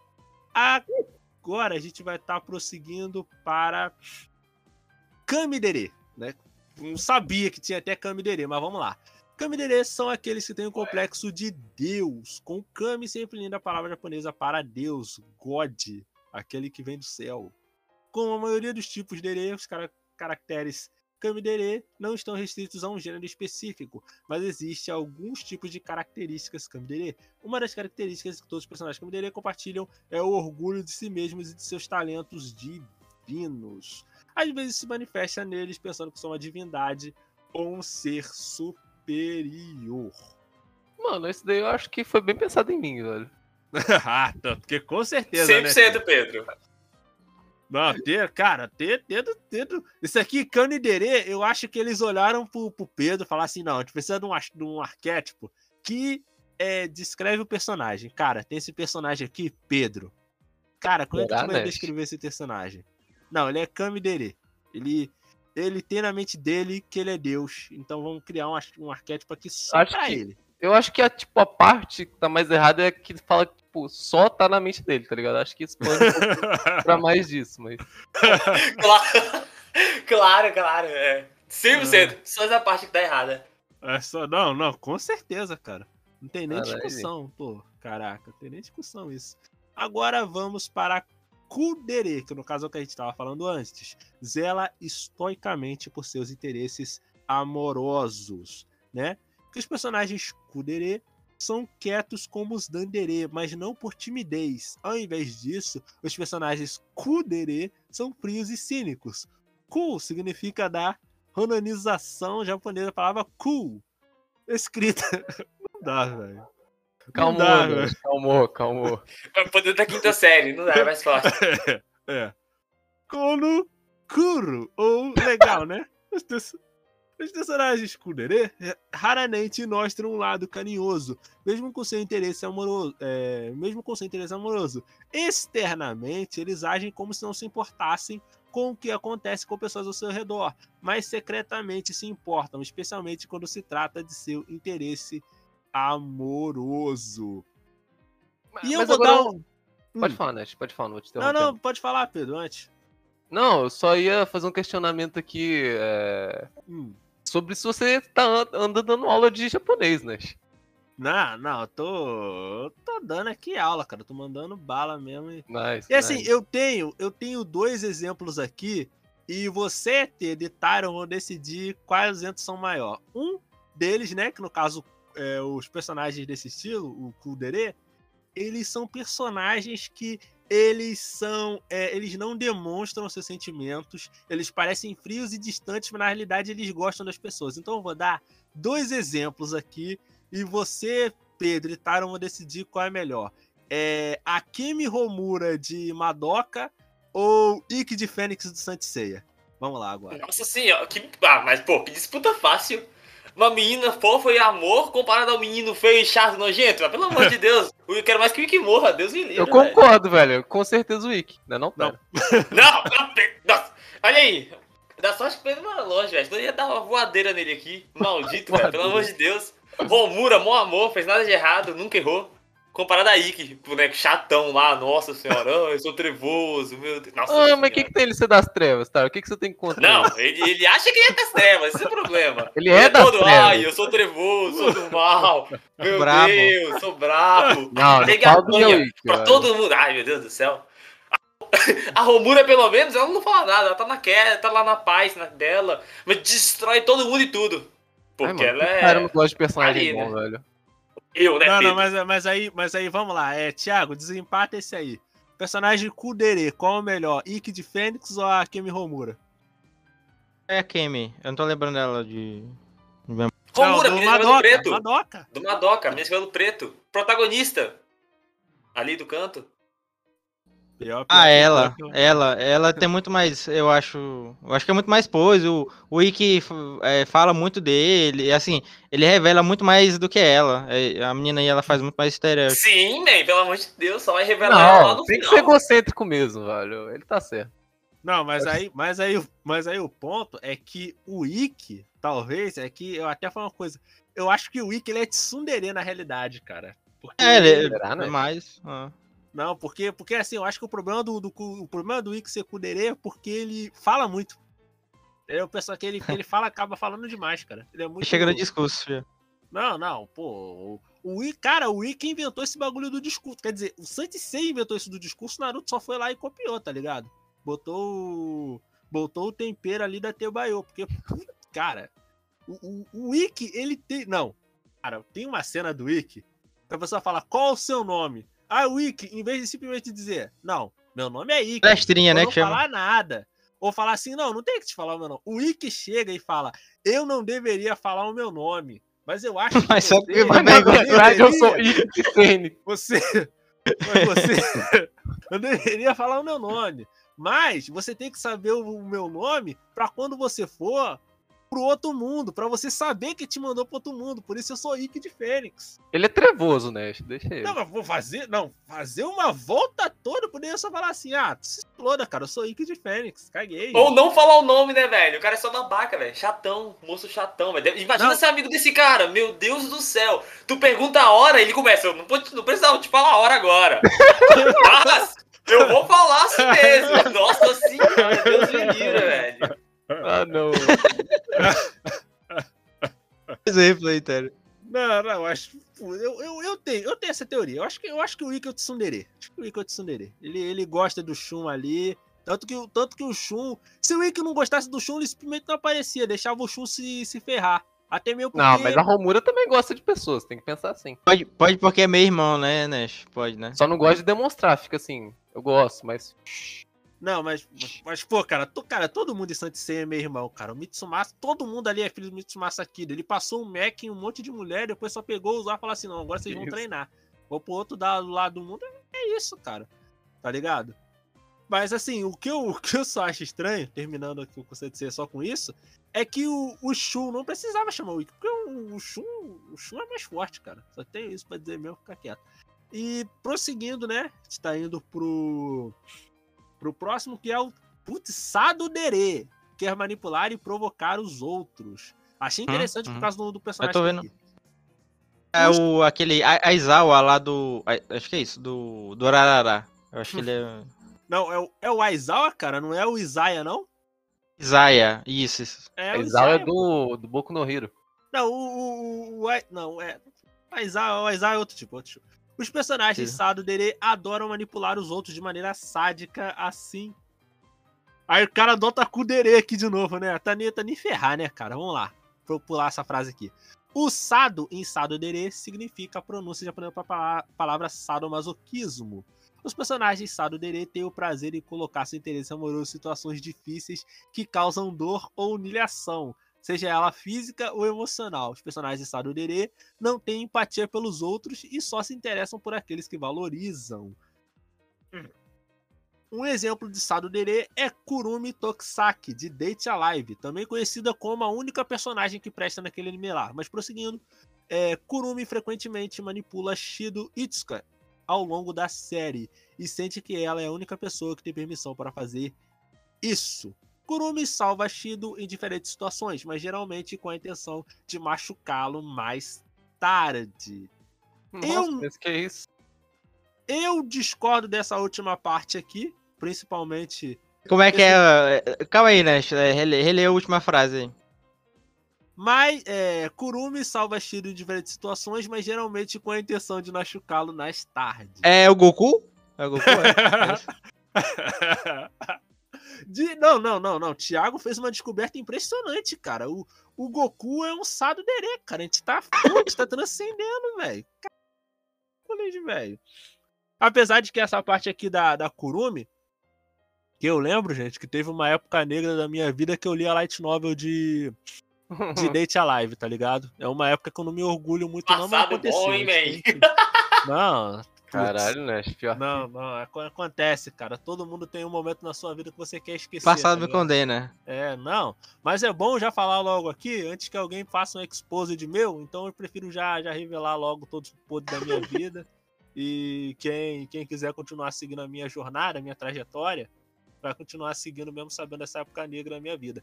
Agora a gente vai estar prosseguindo para Kamidere, né? Não sabia que tinha até Kamidere, mas vamos lá. Kamidere são aqueles que têm o complexo de Deus, com Kami sempre linda a palavra japonesa para Deus, God, aquele que vem do céu. Como a maioria dos tipos de ere, os cara- caracteres Kamidere não estão restritos a um gênero específico, mas existe alguns tipos de características Kamidere. Uma das características que todos os personagens Kamidere compartilham é o orgulho de si mesmos e de seus talentos divinos. Às vezes se manifesta neles pensando que são uma divindade ou um ser superior. Mano, esse daí eu acho que foi bem pensado em mim, velho. <laughs> ah, tanto que com certeza, né? 100% Pedro. Não, ter, cara, ter, dedo, dedo. Isso aqui, Cano e Derê, eu acho que eles olharam pro, pro Pedro e falaram assim: não, a gente precisa de um, de um arquétipo que é, descreve o personagem. Cara, tem esse personagem aqui, Pedro. Cara, como é que tu vai descrever esse personagem? Não, ele é Kami Derê. Ele, ele tem na mente dele que ele é Deus. Então vamos criar um, um arquétipo aqui só Acho pra que- ele. Eu acho que a, tipo, a parte que tá mais errada é que fala que, tipo, só tá na mente dele, tá ligado? Acho que isso pode <laughs> pra mais disso, mas. <laughs> Claro, <laughs> claro, claro. É. 100%. Só essa parte que tá errada. É só, não, não, com certeza, cara. Não tem nem Caralho. discussão, pô. Caraca, não tem nem discussão isso. Agora vamos para Kudere, que no caso é o que a gente estava falando antes. Zela estoicamente por seus interesses amorosos, né? Que os personagens Kudere são quietos como os Dandere, mas não por timidez. Ao invés disso, os personagens Kudere são frios e cínicos. Ku significa dar Ronanização japonesa, a palavra cool. Escrita. <laughs> Não dá, velho. Calmou, dá, né? calmou, calmou. É o poder da quinta série, não dá, é mais fácil. <laughs> É. Kono Kuro. Ou legal, né? Os, perso- os personagens Kudere é, raramente mostram um lado carinhoso, mesmo com seu interesse amoroso. é, mesmo com seu interesse amoroso. Externamente, eles agem como se não se importassem com o que acontece com pessoas ao seu redor, mas secretamente se importam, especialmente quando se trata de seu interesse amoroso. E eu Mas vou dar um. Pode Hum. falar, Nath, pode falar, não vou te Não, não, pode falar, Pedro, antes. Não, eu só ia fazer um questionamento aqui é, Hum. sobre se você tá an- anda dando aula de japonês, né? Não, não, eu tô. eu tô dando aqui aula, cara. eu Tô mandando bala mesmo. E, Nice, e assim, nice. eu tenho, eu tenho dois exemplos aqui. E você, Ted e Tyron vão decidir quais exemplos são maior. Um deles, né? Que no caso, é, os personagens desse estilo, o Kudere, eles são personagens que eles são. é, eles não demonstram seus sentimentos. Eles parecem frios e distantes, mas na realidade eles gostam das pessoas. Então eu vou dar dois exemplos aqui. E você, Pedro e Tyron, vão decidir qual é melhor. É Akemi Homura de Madoka ou Ikki de Fênix do Santiceia? Vamos lá agora. Nossa senhora, que. Ah, mas pô, que disputa fácil. Uma menina fofa e amor comparado ao menino feio e chato e nojento. Mas, pelo amor de <laughs> Deus, eu quero mais que o Wiki morra, Deus me livre. Eu velho. concordo, velho. Com certeza o né? Não, Não. Não, não, nossa, olha aí. Dá sorte que Pedro mora longe, velho. Eu ia dar uma voadeira nele aqui. Maldito, velho. Pelo amor de Deus. Romura, mó amor, fez nada de errado, nunca errou. Comparado a Ikki, boneco chatão lá, nossa senhora, ah, eu sou trevoso, meu Deus. Nossa Ah, mas o que, que tem ele ser das trevas, tá? O que, que você tem contra ele? Não, ele, ele acha que ele é das trevas, esse é o problema. <laughs> Ele é das todo, trevas. ai, eu sou trevoso, sou do mal, meu Brabo. Deus, sou bravo. Não, não Pega a fala do meu manha Wiki, pra todo mundo. Ai, meu Deus do céu. A Romura, pelo menos, ela não fala nada, ela tá na queda, tá lá na paz na dela, mas destrói todo mundo e tudo. Porque Ai, mano, ela é. Cara, eu não gosto de personagem bom, né? velho. Eu, né, Não, Pedro? não, mas, mas, aí, mas aí vamos lá. É, Thiago, desempata esse aí. Personagem Kudere, qual é o melhor? Ikki de Fênix ou Akemi Homura? É a Kemi. Eu não tô lembrando dela de. Romura, Não, do Madoka, preto. Madoka. Do Madoka, menina de preto. Protagonista. Ali do canto. Pior, pior, Ah, ela. pior. Ela. Ela tem muito mais. Eu acho. Eu acho que é muito mais pose. O, o Ikki é, fala muito dele. e, Assim, ele revela muito mais do que ela. É, a menina aí, ela faz muito mais estereótipo. Sim, man, pelo amor de Deus, só vai revelar ela lá Não, no tem que final. ser egocêntrico mesmo, velho. Ele tá certo. Não, mas aí, mas aí, mas aí o ponto é que o Ikki, talvez, é que eu até falo uma coisa. Eu acho que o Ikki ele é tsundere na realidade, cara. Porque É, ele né? é mais. ah. Não, porque, porque assim, eu acho que o problema do, do o problema do Ikki ser kudere é porque ele fala muito. É o pessoal que ele, que ele fala, acaba falando demais, cara. Ele é muito. Chega no discurso já. Não, não, pô. O Ikki, cara, o Ikki inventou esse bagulho do discurso. Quer dizer, o Santisei inventou isso do discurso, o Naruto só foi lá e copiou, tá ligado? Botou o. Botou o tempero ali da Teobayo. Porque, cara, o, o, o Ikki, ele tem. Não. Cara, tem uma cena do que a pessoa fala, qual o seu nome? Ah, o Ikki, em vez de simplesmente dizer, não, meu nome é Ikki. Palestrinha, Ou né? não Que chama. falar nada. Ou falar assim, não, não tem que te falar o meu nome. O Ikki chega e fala, eu não deveria falar o meu nome. Mas eu acho que <laughs> Mas só você, que vai Mas, na verdade, eu sou Fênix. <laughs> você, mas você <laughs> eu deveria falar o meu nome. Mas você tem que saber o meu nome pra quando você for pro outro mundo, pra você saber que te mandou pro outro mundo. Por isso eu sou Ike de Fênix. Ele é trevoso, né? Deixa ele. Não, mas vou fazer, não, fazer uma volta toda, poderia só falar assim: "Ah, se exploda, cara, eu sou Ike de Fênix, caguei". Ou não falar o nome, né, velho? O cara é só babaca, velho. Chatão, moço chatão, velho. Imagina Não. ser amigo desse cara, meu Deus do céu. Tu pergunta a hora, ele começa. Eu não, pode- não precisava te falar a hora agora. <laughs> Mas eu vou falar assim mesmo. Nossa senhora, Deus me livre, velho. Ah, não. Exemplo <laughs> aí, Tério. Não, não, eu acho. Eu, eu, eu, tenho, eu tenho essa teoria. Eu acho que, eu acho que o Ike é o Tsundere. Acho que o Ike é o Tsundere. Ele, ele gosta do Shun ali. Tanto que, o- tanto que o Shun. Se o Ike não gostasse do Shun, ele simplesmente não aparecia. Deixava o Shun se, se ferrar. Até meio porque. Não, mas a Romura também gosta de pessoas, tem que pensar assim. Pode, pode porque é meu irmão, né, Nash? Pode, né? Só não gosta de demonstrar, fica assim. Eu gosto, mas. Não, mas, mas, pô, cara, to, cara, todo mundo em Saint Seiya é meu irmão, cara. O Mitsumasa, todo mundo ali é filho do Mitsumasa Kida. Ele passou um mech em um monte de mulher, depois só pegou, usar e falou assim: não, agora vocês vão Isso. treinar. Vou pro outro lado do mundo. É isso, cara. Tá ligado? Mas assim, o que eu, <laughs> o que eu só acho estranho, terminando aqui o conceito de ser só com isso, é que o, o Shun não precisava chamar o Ikki, porque o, o Shun, o Shun é mais forte, cara. Só tenho isso pra dizer mesmo, ficar quieto. E prosseguindo, né? A gente tá indo pro, pro próximo, que é o putz, Sado Dere. Quer manipular e provocar os outros. Achei interessante por hum. causa do, do personagem. tô que vendo. aqui. É o aquele Aizawa lá do. a- Acho que é isso, do, do Ararará. Eu acho que ele é. Não, é o, é o Aizawa, cara, não é o Isaiah, não? Isaiah, isso, isso. É o Exal é do, do Boku no Hero. Não, o. o, o Ai- não, é. O Aizawa, o Aizawa é outro tipo, outro tipo. Os personagens Sim. Sado Dere adoram manipular os outros de maneira sádica, assim. Aí o cara adota cu Dere aqui de novo, né? Tá nem, tá nem ferrar, né, cara? Vamos lá. Vou pular essa frase aqui. O Sado em Sado Dere significa a pronúncia japonesa para a palavra sadomasoquismo. Os personagens Sado Dere têm o prazer em colocar seu interesse amoroso em situações difíceis que causam dor ou humilhação, seja ela física ou emocional. Os personagens de Sado Dere não têm empatia pelos outros e só se interessam por aqueles que valorizam. Um exemplo de Sado Dere é Kurumi Tokusaki, de Date Alive, também conhecida como a única personagem que presta naquele anime lá. Mas prosseguindo, é, Kurumi frequentemente manipula Shido Itsuka ao longo da série e sente que ela é a única pessoa que tem permissão para fazer isso. Kurumi salva Shido em diferentes situações, mas geralmente com a intenção de machucá-lo mais tarde. Nossa, Eu- que é isso? Eu discordo dessa última parte aqui, principalmente. Como é que é? é, Calma aí, Nash. é, Relê, relê a última frase aí. Mas é, Kurumi salva Shido em diferentes situações, mas geralmente com a intenção de machucá-lo mais tarde. É o Goku? É o Goku? É. <laughs> <laughs> De- não, não, não, não. Thiago fez uma descoberta impressionante, cara. O, o Goku é um Sado Dere, cara. A gente tá, a gente tá transcendendo, velho. Cacete, velho. Apesar de que essa parte aqui da, da Kurumi, que eu lembro, gente, que teve uma época negra da minha vida que eu li a light novel de, de <laughs> Date Alive, tá ligado? É uma época que eu não me orgulho muito, não, mas Passado aconteceu. bom, hein, man? enfim. Não. Caralho, né? Pior. Não, não, aco- acontece, cara. Todo mundo tem um momento na sua vida que você quer esquecer. Passado tá me condena. É, não. Mas é bom já falar logo aqui, antes que alguém faça um expose de meu, então eu prefiro já, já revelar logo todos os podres da minha vida. <laughs> E quem, quem quiser continuar seguindo a minha jornada, a minha trajetória, vai continuar seguindo mesmo sabendo essa época negra da minha vida.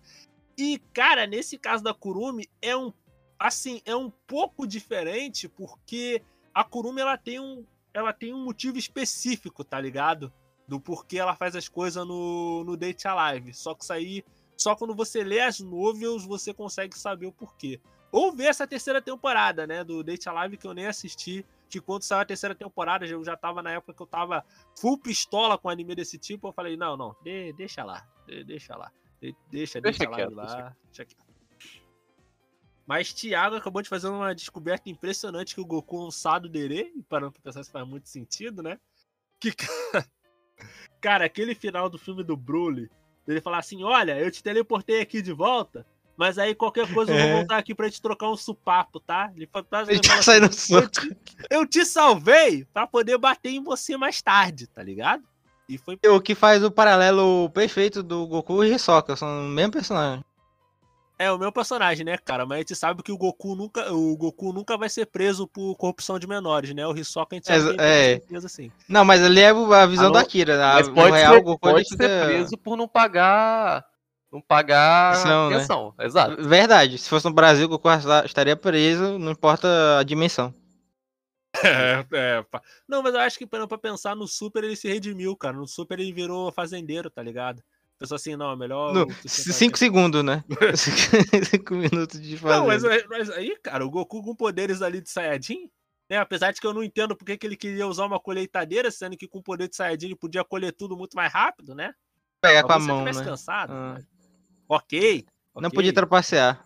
E, cara, nesse caso da Kurumi, é um. Assim, é um pouco diferente, porque a Kurumi ela tem um. Ela tem um motivo específico, tá ligado? Do porquê ela faz as coisas no, no Date Alive. Só que isso aí só quando você lê as novels você consegue saber o porquê. Ou ver essa terceira temporada, né, do Date Alive que eu nem assisti, que quando saiu a terceira temporada, eu já tava na época que eu tava full pistola com anime desse tipo, eu falei, não, não, de- deixa lá, de- deixa lá, de- deixa, Deixa deixa, lá, quieto, lá, deixa quieto. Mas Thiago acabou de fazer uma descoberta impressionante que o Goku é um Sado Dere, e parando pra pensar se faz muito sentido, né? Que, <laughs> cara, aquele final do filme do Broly, ele falar assim: Olha, eu te teleportei aqui de volta, mas aí qualquer coisa eu vou É. voltar aqui pra te trocar um supapo, tá? Ele fala, Ele tá saindo assim, eu, te, eu te salvei pra poder bater em você mais tarde, tá ligado? E foi. O que faz o paralelo perfeito do Goku e Hisoka, são o mesmo personagem. É o meu personagem, né, cara? Mas a gente sabe que o Goku nunca, o Goku nunca vai ser preso por corrupção de menores, né? O Hisoka a gente sabe Exa- que é. certeza, assim. Não, mas ali é a visão Alô? da Akira. A, Mas no pode real, ser, o Goku pode ser preso por não pagar. Não pagar Pensão, né? Exato. Verdade. Se fosse no Brasil, o Goku estaria preso, não importa a dimensão. <laughs> É, é, pá. Não, mas eu acho que pra pensar no Super ele se redimiu, cara. No Super ele virou fazendeiro, tá ligado? Pensou assim, não, é melhor. Cinco segundos, né? <laughs> <laughs> cinco minutos de fazer. Não, mas, mas aí, cara, o Goku com poderes ali de Saiyajin, né? Apesar de que eu não entendo porque que ele queria usar uma colheitadeira, sendo que com o poder de Saiyajin ele podia colher tudo muito mais rápido, né? pegar com a mão, né? cansado. Ah. mas- Ok. Não podia trapacear.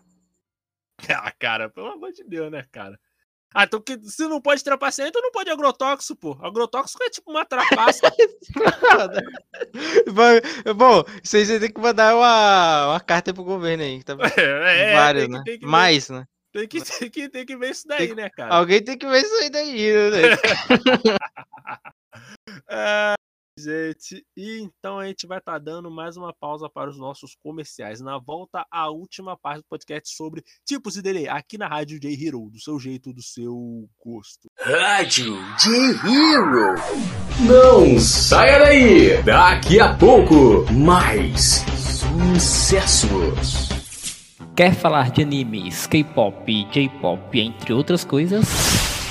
<laughs> Ah, cara, pelo amor de Deus, né, cara? Ah, então que, se não pode trapacear, então não pode agrotóxico, pô. Agrotóxico é tipo uma trapaça. <laughs> Bom, vocês têm que mandar uma, uma carta pro governo aí. Tá... <laughs> é, é, Vários, tem né? tem que Mais, né? Tem que, <laughs> tem, que, tem que ver isso daí, né, cara? Alguém tem que ver isso aí daí, né? Gente, e então a gente vai estar dando mais uma pausa para os nossos comerciais. Na volta, a última parte do podcast sobre tipos de delay, aqui na Rádio J Hero, do seu jeito, do seu gosto. Rádio J-Hero. Não saia daí. Daqui a pouco, mais sucessos. Quer falar de animes, K-pop, J-pop, entre outras coisas?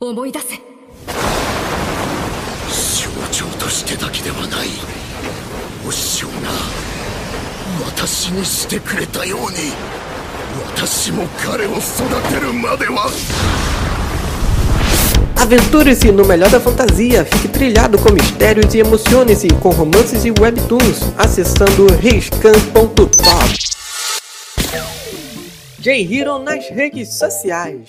思い出せ象徴としてだけではないお師匠が私にしてくれたように私も彼を育てるまでは Aventure-se no melhor da fantasia, fique trilhado com mistérios e emocione-se com romances e webtoons, acessando riscan.top. J-Hero nas redes sociais.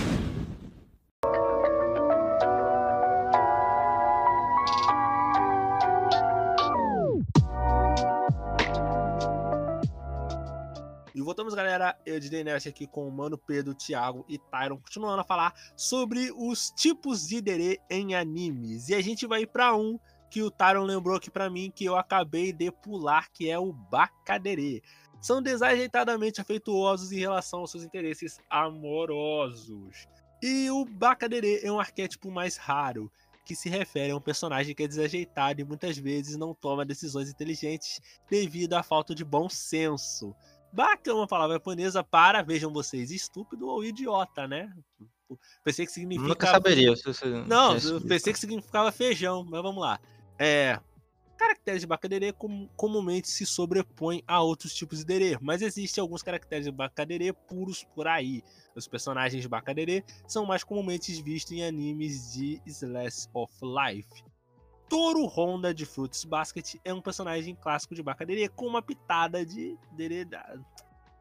voltamos, galera. Eu de Nerd aqui com o Mano Pedro, Thiago e Tyron, continuando a falar sobre os tipos de Dere em animes. E a gente vai para um que o Tyron lembrou aqui para mim que eu acabei de pular, que é o Bakadere. São desajeitadamente afetuosos em relação aos seus interesses amorosos. E o Bakadere é um arquétipo mais raro, que se refere a um personagem que é desajeitado e muitas vezes não toma decisões inteligentes devido à falta de bom senso. Baka é uma palavra japonesa para, vejam vocês, estúpido ou idiota, né? Pensei que significa. Nunca saberia. Se você Não, pensei que significava feijão, mas vamos lá. É. Caracteres de Bakadere com- comumente se sobrepõem a outros tipos de Dere, mas existem alguns caracteres de Bakadere puros por aí. Os personagens de Bakadere são mais comumente vistos em animes de Slice of Life. Toro Honda de Fruits Basket é um personagem clássico de Bakadere com uma pitada de Dere. da-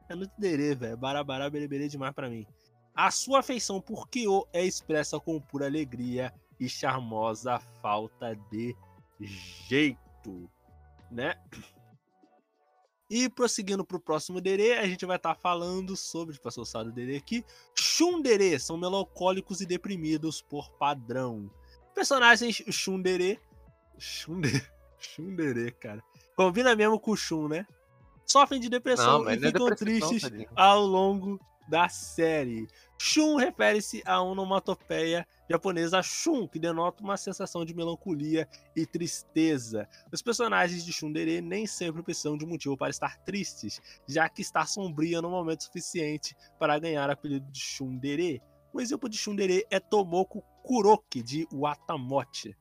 É muito Dere, velho. Barabará, bereberê demais pra mim. A sua afeição por Kyo é expressa com pura alegria e charmosa falta de jeito, né? E prosseguindo pro próximo Dere, a gente vai estar falando sobre, tipo, passou o Dere aqui, Shundere, são melancólicos e deprimidos por padrão. Personagens Shundere, Shundere, Shundere, <laughs> cara, combina mesmo com o Shun, né? Sofrem de depressão Não, e é ficam não, tristes ao longo da série. Shun refere-se a onomatopeia japonesa Shun, que denota uma sensação de melancolia e tristeza. Os personagens de Shundere nem sempre precisam de motivo para estar tristes, já que está sombria no momento suficiente para ganhar o apelido de Shundere. Um exemplo de tsundere é Tomoko Kuroki, de Watamote.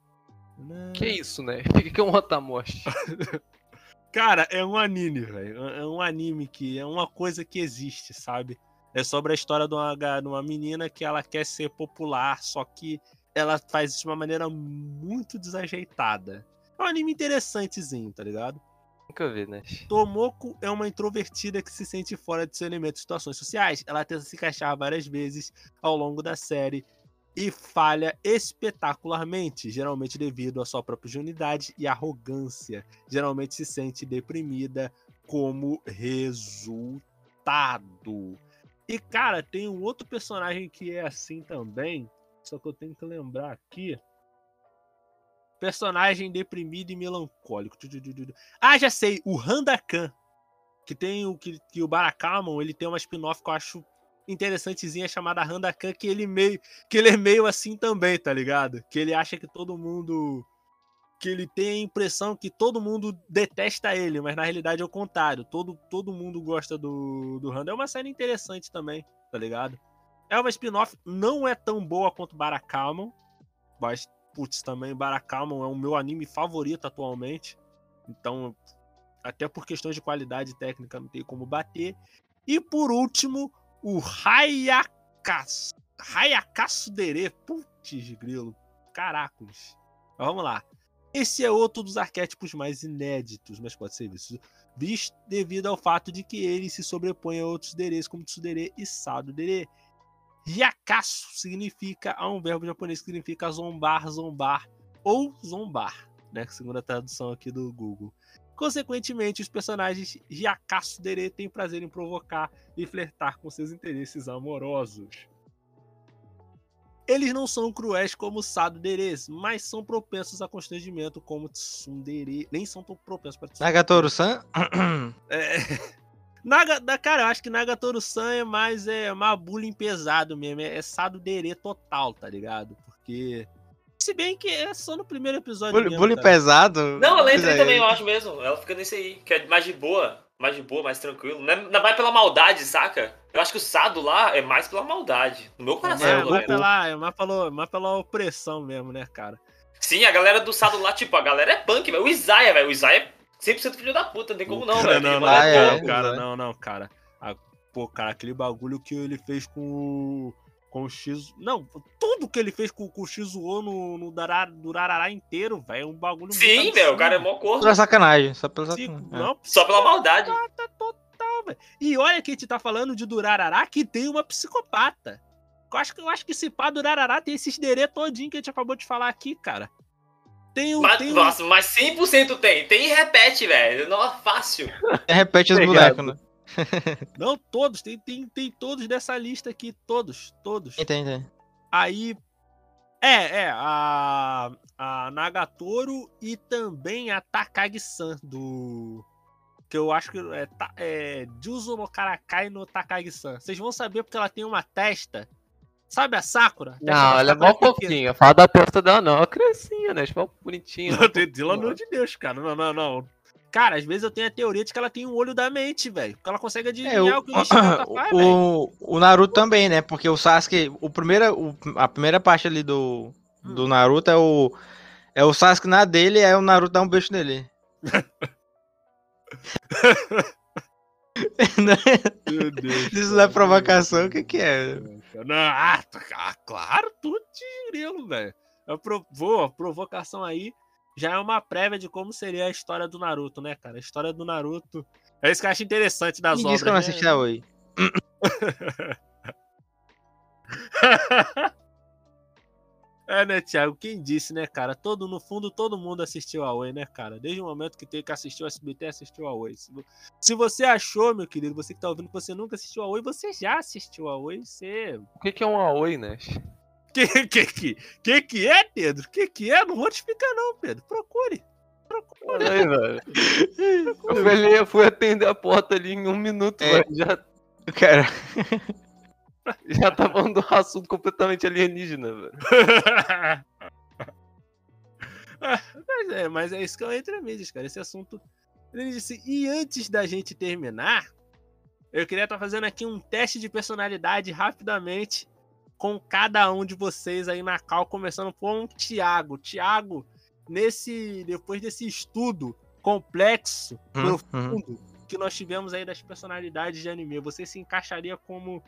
Que isso, né? <laughs> O que que é um Otamoshi? <laughs> Cara, é um anime, velho. É um anime que é uma coisa que existe, sabe? É sobre a história de uma, de uma menina que ela quer ser popular, só que ela faz isso de uma maneira muito desajeitada. É um anime interessantezinho, tá ligado? Nunca vi, né? Tomoko é uma introvertida que se sente fora de seu elemento de situações sociais. Ela tenta se encaixar várias vezes ao longo da série e falha espetacularmente, geralmente devido à sua própria ingenuidade e arrogância. Geralmente se sente deprimida como resultado. E cara, tem um outro personagem que é assim também, só que eu tenho que lembrar aqui. Personagem deprimido e melancólico. Ah, já sei, o Randakan. Que tem o que, que o Barakamon, ele tem uma spin-off que eu acho interessantezinha chamada Randakan, que ele meio que ele é meio assim também, tá ligado? Que ele acha que todo mundo que ele tem a impressão que todo mundo detesta ele, mas na realidade é o contrário. Todo, todo mundo gosta do, do Randa. É uma série interessante também, tá ligado? É uma spin-off, não é tão boa quanto Barakamon, mas, putz, também Barakamon é o meu anime favorito atualmente. Então, até por questões de qualidade técnica, não tem como bater. E por último, o Hayakasu. Hayakasu Dere. Putz, grilo. Caracoles. Mas vamos lá. Esse é outro dos arquétipos mais inéditos, mas pode ser visto, devido ao fato de que ele se sobrepõe a outros deres como Tsudere e Sado Dere. Hyakasu significa, há um verbo japonês que significa zombar, zombar ou zombar, né? Segundo a tradução aqui do Google. Consequentemente, os personagens Hyakasu Dere têm prazer em provocar e flertar com seus interesses amorosos. Eles não são cruéis como Sado Deres, mas são propensos a constrangimento como Tsundere. Nem são tão propensos para Tsundere. Nagatoru-san? <coughs> É... Naga, cara, eu acho que Nagatoru-san é mais é, mais bullying pesado mesmo. É, é Sado Dere total, tá ligado? Porque. Se bem que é só no primeiro episódio. Bullying, mesmo, bullying pesado? Não, a letra Pois é. também eu acho mesmo. Ela fica nesse aí, que é mais de boa. Mais de boa, mais tranquilo. Não, é, não vai pela maldade, saca? Eu acho que o Sado lá é mais pela maldade. No meu coração, É, mais, pela, é mais, pela, mais pela opressão mesmo, né, cara? Sim, a galera do Sado lá, tipo, a galera é punk, velho. O Isaiah, velho. O Isaiah é 100% filho da puta, não tem como não, velho. Não, Aquele não, não, é, cara, é. não, não, cara. Ah, pô, cara, aquele bagulho que ele fez com o. Com o X. Não, tudo que ele fez com, com o Shizuo no, no Durarará inteiro, velho. É um bagulho muito Sim, velho. O cara é mó corno. Pela sacanagem, só pela Sim, sacanagem. É. Não, Só pela maldade. psicopata total, velho. E olha que a gente tá falando de Durarará que tem uma psicopata. Eu acho que, eu acho que esse pá Durarará tem esses derê todinho que a gente acabou de falar aqui, cara. Tem um. Mas, tem um- nossa, mas 100% tem. Tem e repete, velho. Não é fácil. Repete os bonecos, né? <laughs> Não, todos, tem, tem, tem todos dessa lista aqui, todos, todos. Tem. Aí. É, é, a, a Nagatoro e também a Takagi-san do. Que eu acho que é, é Juzo no Karakai no Takagi-san. Vocês vão saber porque ela tem uma testa. Sabe a Sakura? Não, ela é mó fofinha. Fala da testa dela, não. É uma criancinha, né? Tipo, bonitinha. Não, <laughs> Pelo amor de Deus, cara. Não, não, não. Cara, às vezes eu tenho a teoria de que ela tem um olho da mente, velho. Porque ela consegue adivinhar É, o, o que o Nishikata <coughs> faz, velho. o, o Naruto também, né? Porque o Sasuke, o primeira, a primeira parte ali do, do Naruto é o é o Sasuke na dele, aí o Naruto dá um beijo nele. Meu <laughs> Deus. Isso não é provocação, o que que é? Não, ah, tá- ah, claro, tudo de grilo, velho. Vou, provocação aí já é uma prévia de como seria a história do Naruto, né, cara? A história do Naruto. É isso que eu acho interessante das Me obras. diz que eu não né? assisti a Oi. <laughs> É, né, Thiago? Quem disse, né, cara? Todo, no fundo, todo mundo assistiu a Oi, né, cara? Desde o momento que tem que assistir o SBT, assistiu a Oi. Se, vo- se você achou, meu querido, você que tá ouvindo, que você nunca assistiu a Oi, você já assistiu a Oi, você O que, que é um Aoi, né? Que que, que, que que é, Pedro? Que que é? Não vou te explicar não, Pedro. Procure. Olha aí, velho. Eu falei, eu fui atender a porta ali em um minuto, É. velho. Já, Cara, <laughs> já tá falando do assunto completamente alienígena, velho. <laughs> mas, é, mas é isso que é o Entre Mídias, cara. Esse assunto. Ele disse, E antes da gente terminar, eu queria estar fazendo aqui um teste de personalidade rapidamente com cada um de vocês aí na cal, começando com o Thiago. Thiago, nesse depois desse estudo complexo, Uhum, profundo que nós tivemos aí das personalidades de anime, você se encaixaria como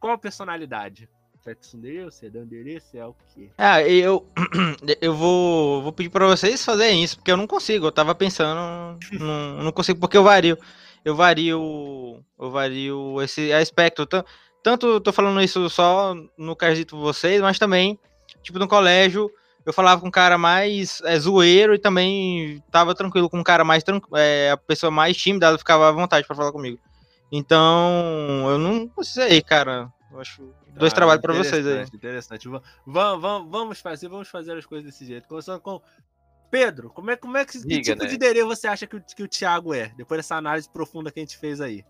qual personalidade? Você é Tsundere, você é Dandere, você é o quê? Ah, eu, <clears throat> eu vou, vou pedir pra vocês fazerem isso, porque eu não consigo. Eu tava pensando, <laughs> não, não consigo, porque eu vario. Eu vario, eu vario esse aspecto. Tan- Tanto eu tô falando isso só no quesito vocês, mas também, tipo, no colégio, eu falava com um cara mais é, zoeiro e também tava tranquilo com um cara mais tranquilo. É, a pessoa mais tímida, ela ficava à vontade pra falar comigo. Então, eu não sei, cara. Eu acho dois Ah, trabalhos pra vocês aí. interessante, Interessante. Va- va- va- vamos fazer, vamos fazer as coisas desse jeito. Começando com Pedro, como é, como é que, que Diga, tipo né? de Dere você acha que, que o Thiago é? Depois dessa análise profunda que a gente fez aí.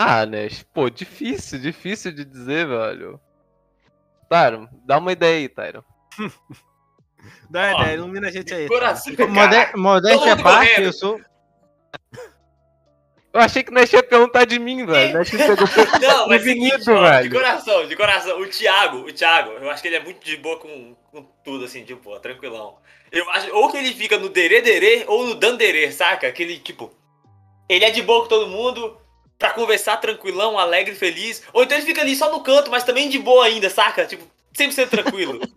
Ah, né? Pô, difícil, difícil de dizer, velho. Tyron, dá uma ideia aí, Tyron. <laughs> Dá Ó, ideia, ilumina a gente aí. Coração, Mode- cara. Modéstia à mundo parte, correndo. eu sou. Eu achei que nós ia perguntar de mim, velho. Ia perguntar Não, mas Prevenido, seguinte, ó, de velho. coração, de coração. O Thiago, o Thiago, eu acho que ele é muito de boa com, com tudo, assim, de boa, tranquilão. Eu acho, ou que ele fica no dere ou no dandere, saca? Aquele, tipo, ele é de boa com todo mundo, pra conversar tranquilão, alegre, feliz. Ou então ele fica ali só no canto, mas também de boa ainda, saca? Tipo, 100% tranquilo. <laughs>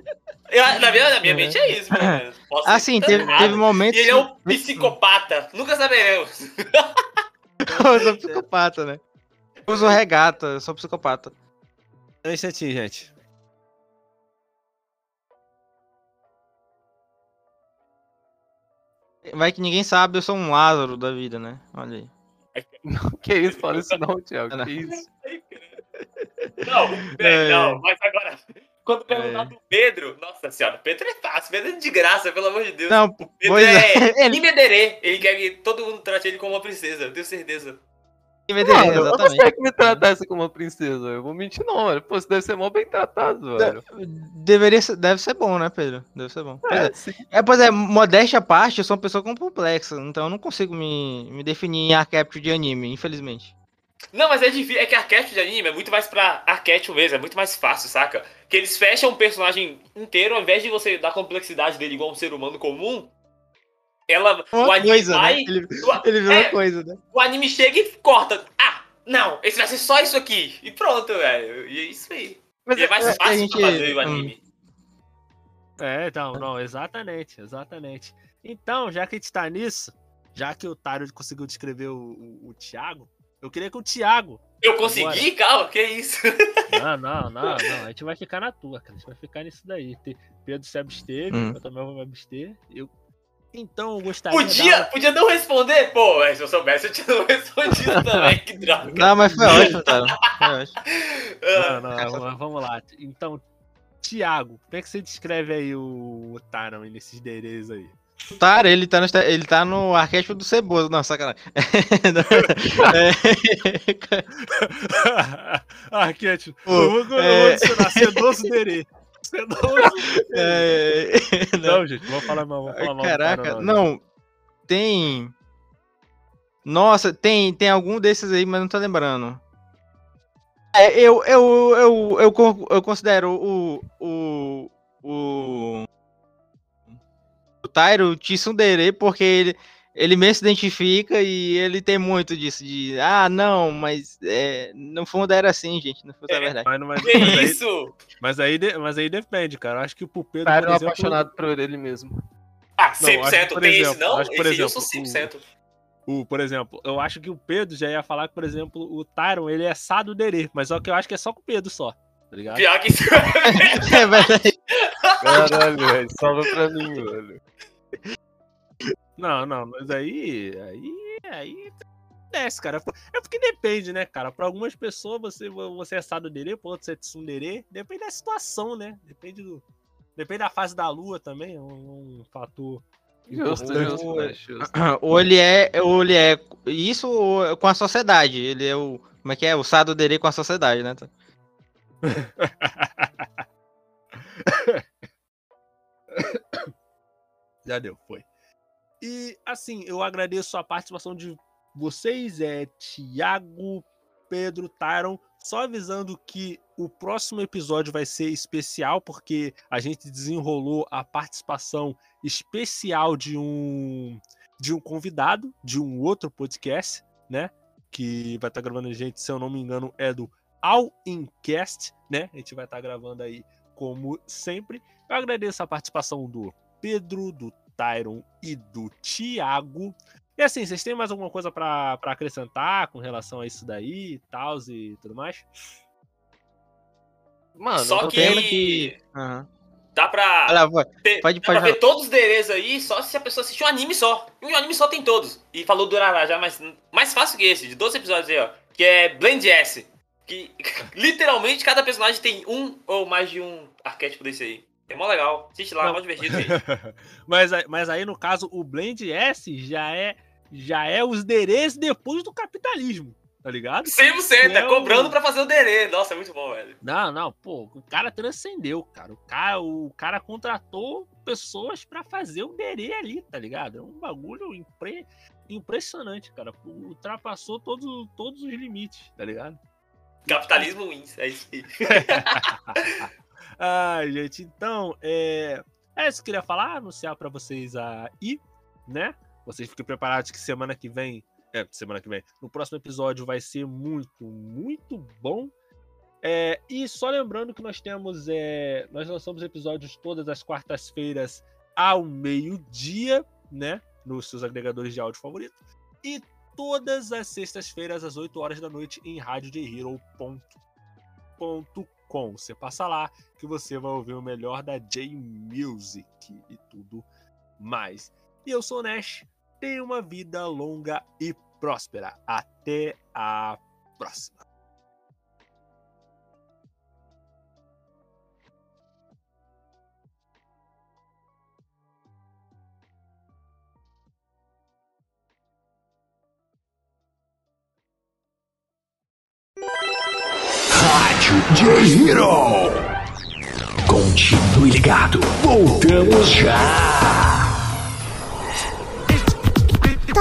Eu, na, minha, na minha mente é isso, pelo menos. Posso Ah, ser sim, teve, errado. teve momentos. E ele é um psicopata. Nunca saberemos. <laughs> eu sou psicopata, né? Eu uso regata, eu sou psicopata. Um instantinho, gente. Vai que ninguém sabe, eu sou um Lázaro da vida, né? Olha aí. <laughs> Que isso, fala isso não, <laughs> Thiago. Não. Que isso? Não, É. não, mas agora. Quando perguntar É. do Pedro, nossa senhora, Pedro é fácil, Pedro é de graça, pelo amor de Deus. Não, o Pedro pois é. é. <laughs> Ele- Imederê. Ele quer que todo mundo trate ele como uma princesa, eu tenho certeza. Mano, Mano, exatamente. você é que me tratasse como uma princesa. Eu vou mentir, não, velho. Pô, você deve ser mó bem tratado, velho. Deveria ser, deve ser bom, né, Pedro? Deve ser bom. Pois é. É. É, pois é, modéstia à parte, eu sou uma pessoa complexa, então eu não consigo me, me definir em arquétipo de anime, infelizmente. Não, mas é difícil. É que arquétipo de anime é muito mais pra arquétipo mesmo, é muito mais fácil, saca? Que eles fecham o personagem inteiro, ao invés de você dar complexidade dele igual um ser humano comum, ela. o Uma anime coisa, vai. né? Ele, o- ele virou é, uma coisa, né? o anime chega e corta. Ah, não, esse vai ser só isso aqui. E pronto, velho. E é isso aí. Mas E é mais é, fácil a gente- pra fazer o hum. anime. É, não, não, exatamente, exatamente. Então, já que a gente tá nisso, já que o Tário conseguiu descrever o, o, o Thiago, eu queria que o Thiago. Eu consegui? Calma, que isso? Não, não, não, não. A gente vai ficar na tua, cara. A gente vai ficar nisso daí. Pedro se absteve, Hum. eu também vou me abster. Eu... Então, eu gostaria. Podia, da- podia não responder? Pô, mas se eu soubesse, eu tinha <laughs> não respondido também. Que droga. Não, mas foi ótimo, cara. Foi ótimo. Ah, Não, não, mas vamos lá. Então, Thiago, como é que você descreve aí o, o Taran nesses DDs aí? O Tara, ele tá, no, ele tá no arquétipo do ceboso. Não, sacanagem. <laughs> <laughs> Arquete, Pô, eu vou, eu vou é- adicionar sedoso Dere. Sedoso <laughs> É, é, não, Não, gente, vou falar mal, vou falar mal. Caraca, Taran, não. Tem. Nossa, tem, tem algum desses aí, mas não tô lembrando. É, eu, eu, eu, eu, eu considero o. O. O. O Tairo Tsundere porque ele, ele mesmo se identifica e ele tem muito disso. De. Ah, não, mas. É, no fundo era assim, gente. No fundo é, É, verdade. Mas, não- mas, Que mas aí, isso? mas, aí, mas aí depende, cara. Eu acho que pro Pedro, é exemplo, apaixonado por ele mesmo. Ah, Não, 100%. acho que, por tem esse exemplo, não? acho por esse aí eu exemplo, sou 100%. o, por exemplo, eu acho que o Pedro já ia falar que, por exemplo, o Tyron, ele é Sado Dere, mas só que eu acho que é só com o Pedro só, tá ligado? Pior que isso. <laughs> É verdade. Caralho, velho. Salva pra mim, velho. Não, não, mas aí, aí, aí desce, cara. É porque depende, né, cara? Pra algumas pessoas você, você é Sado Dere, pra outros você é Tsundere, depende da situação, né? Depende do... Depende da fase da lua também, é um, um fator Justo, justo, né? Justo. <clears throat> Ou ele é, ou ele é isso ou com a sociedade. Ele é o. Como é que é? O Sado dele com a sociedade, né? <laughs> Já deu, foi. E assim, eu agradeço a participação de vocês, é Thiago, Pedro, Tyron, só avisando que o próximo episódio vai ser especial, porque a gente desenrolou a participação especial de um de um convidado de um outro podcast, né? Que vai estar gravando a gente, se eu não me engano, é do All Incast, né? A gente vai estar gravando aí como sempre. Eu agradeço a participação do Pedro, do Tyron e do Thiago. E assim, vocês têm mais alguma coisa para acrescentar com relação a isso daí e tal e tudo mais? Mano, Só eu que- que. Aham. Dá pra. Olha ter- pode- dá pode ver todos os DRs aí só se a pessoa assistir um anime só. E um anime só tem todos. E falou do já, mas mais fácil que esse, de 12 episódios aí, ó. Que é Blend S. Que <laughs> literalmente cada personagem tem um ou mais de um arquétipo desse aí. É mó legal. Assiste lá, é mó divertido, <laughs> mas, aí- mas aí, no caso, o Blend S já é, já é os DRs depois do capitalismo, tá ligado? 100%, é Não. cobrando pra fazer o DR. Nossa, é muito bom, velho. Não, não, pô, o cara transcendeu, cara. O cara, o cara contratou pessoas pra fazer o DRE ali, tá ligado? É um bagulho impre- impressionante, cara. Ultrapassou todos, todos os limites, tá ligado? Capitalismo wins, é isso aí. <laughs> Ai, gente, então, é, é isso que eu queria falar, anunciar pra vocês aí, né? Vocês fiquem preparados que semana que vem, é, semana que vem, no próximo episódio vai ser muito, muito bom. É, e só lembrando que nós temos, é, nós lançamos episódios todas as quartas-feiras ao meio-dia, né? Nos seus agregadores de áudio favorito. E todas as sextas-feiras às 8 horas da noite em radiojhero.com. Você passa lá que você vai ouvir o melhor da J-Music e tudo mais. E eu sou o Nash. Tenha uma vida longa e próspera. Até a próxima. Rádio J-Hero. Continue ligado. Voltamos já. だ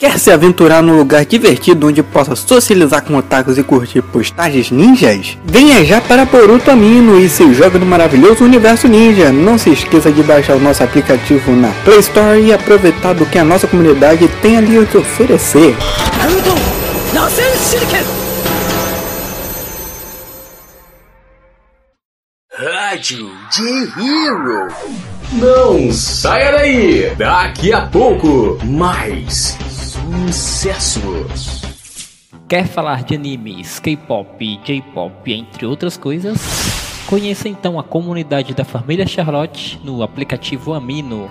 Quer se aventurar num lugar divertido onde possa socializar com otakus e curtir postagens ninjas? Venha já para Boruto Amino e se joga no maravilhoso universo ninja. Não se esqueça de baixar o nosso aplicativo na Play Store e aproveitar do que a nossa comunidade tem ali a te oferecer. Rádio J-Hero. Não saia daí. Daqui a pouco, mais sucessos. Quer falar de animes, K-pop, J-pop, entre outras coisas? Conheça então a comunidade da família Charlotte no aplicativo Amino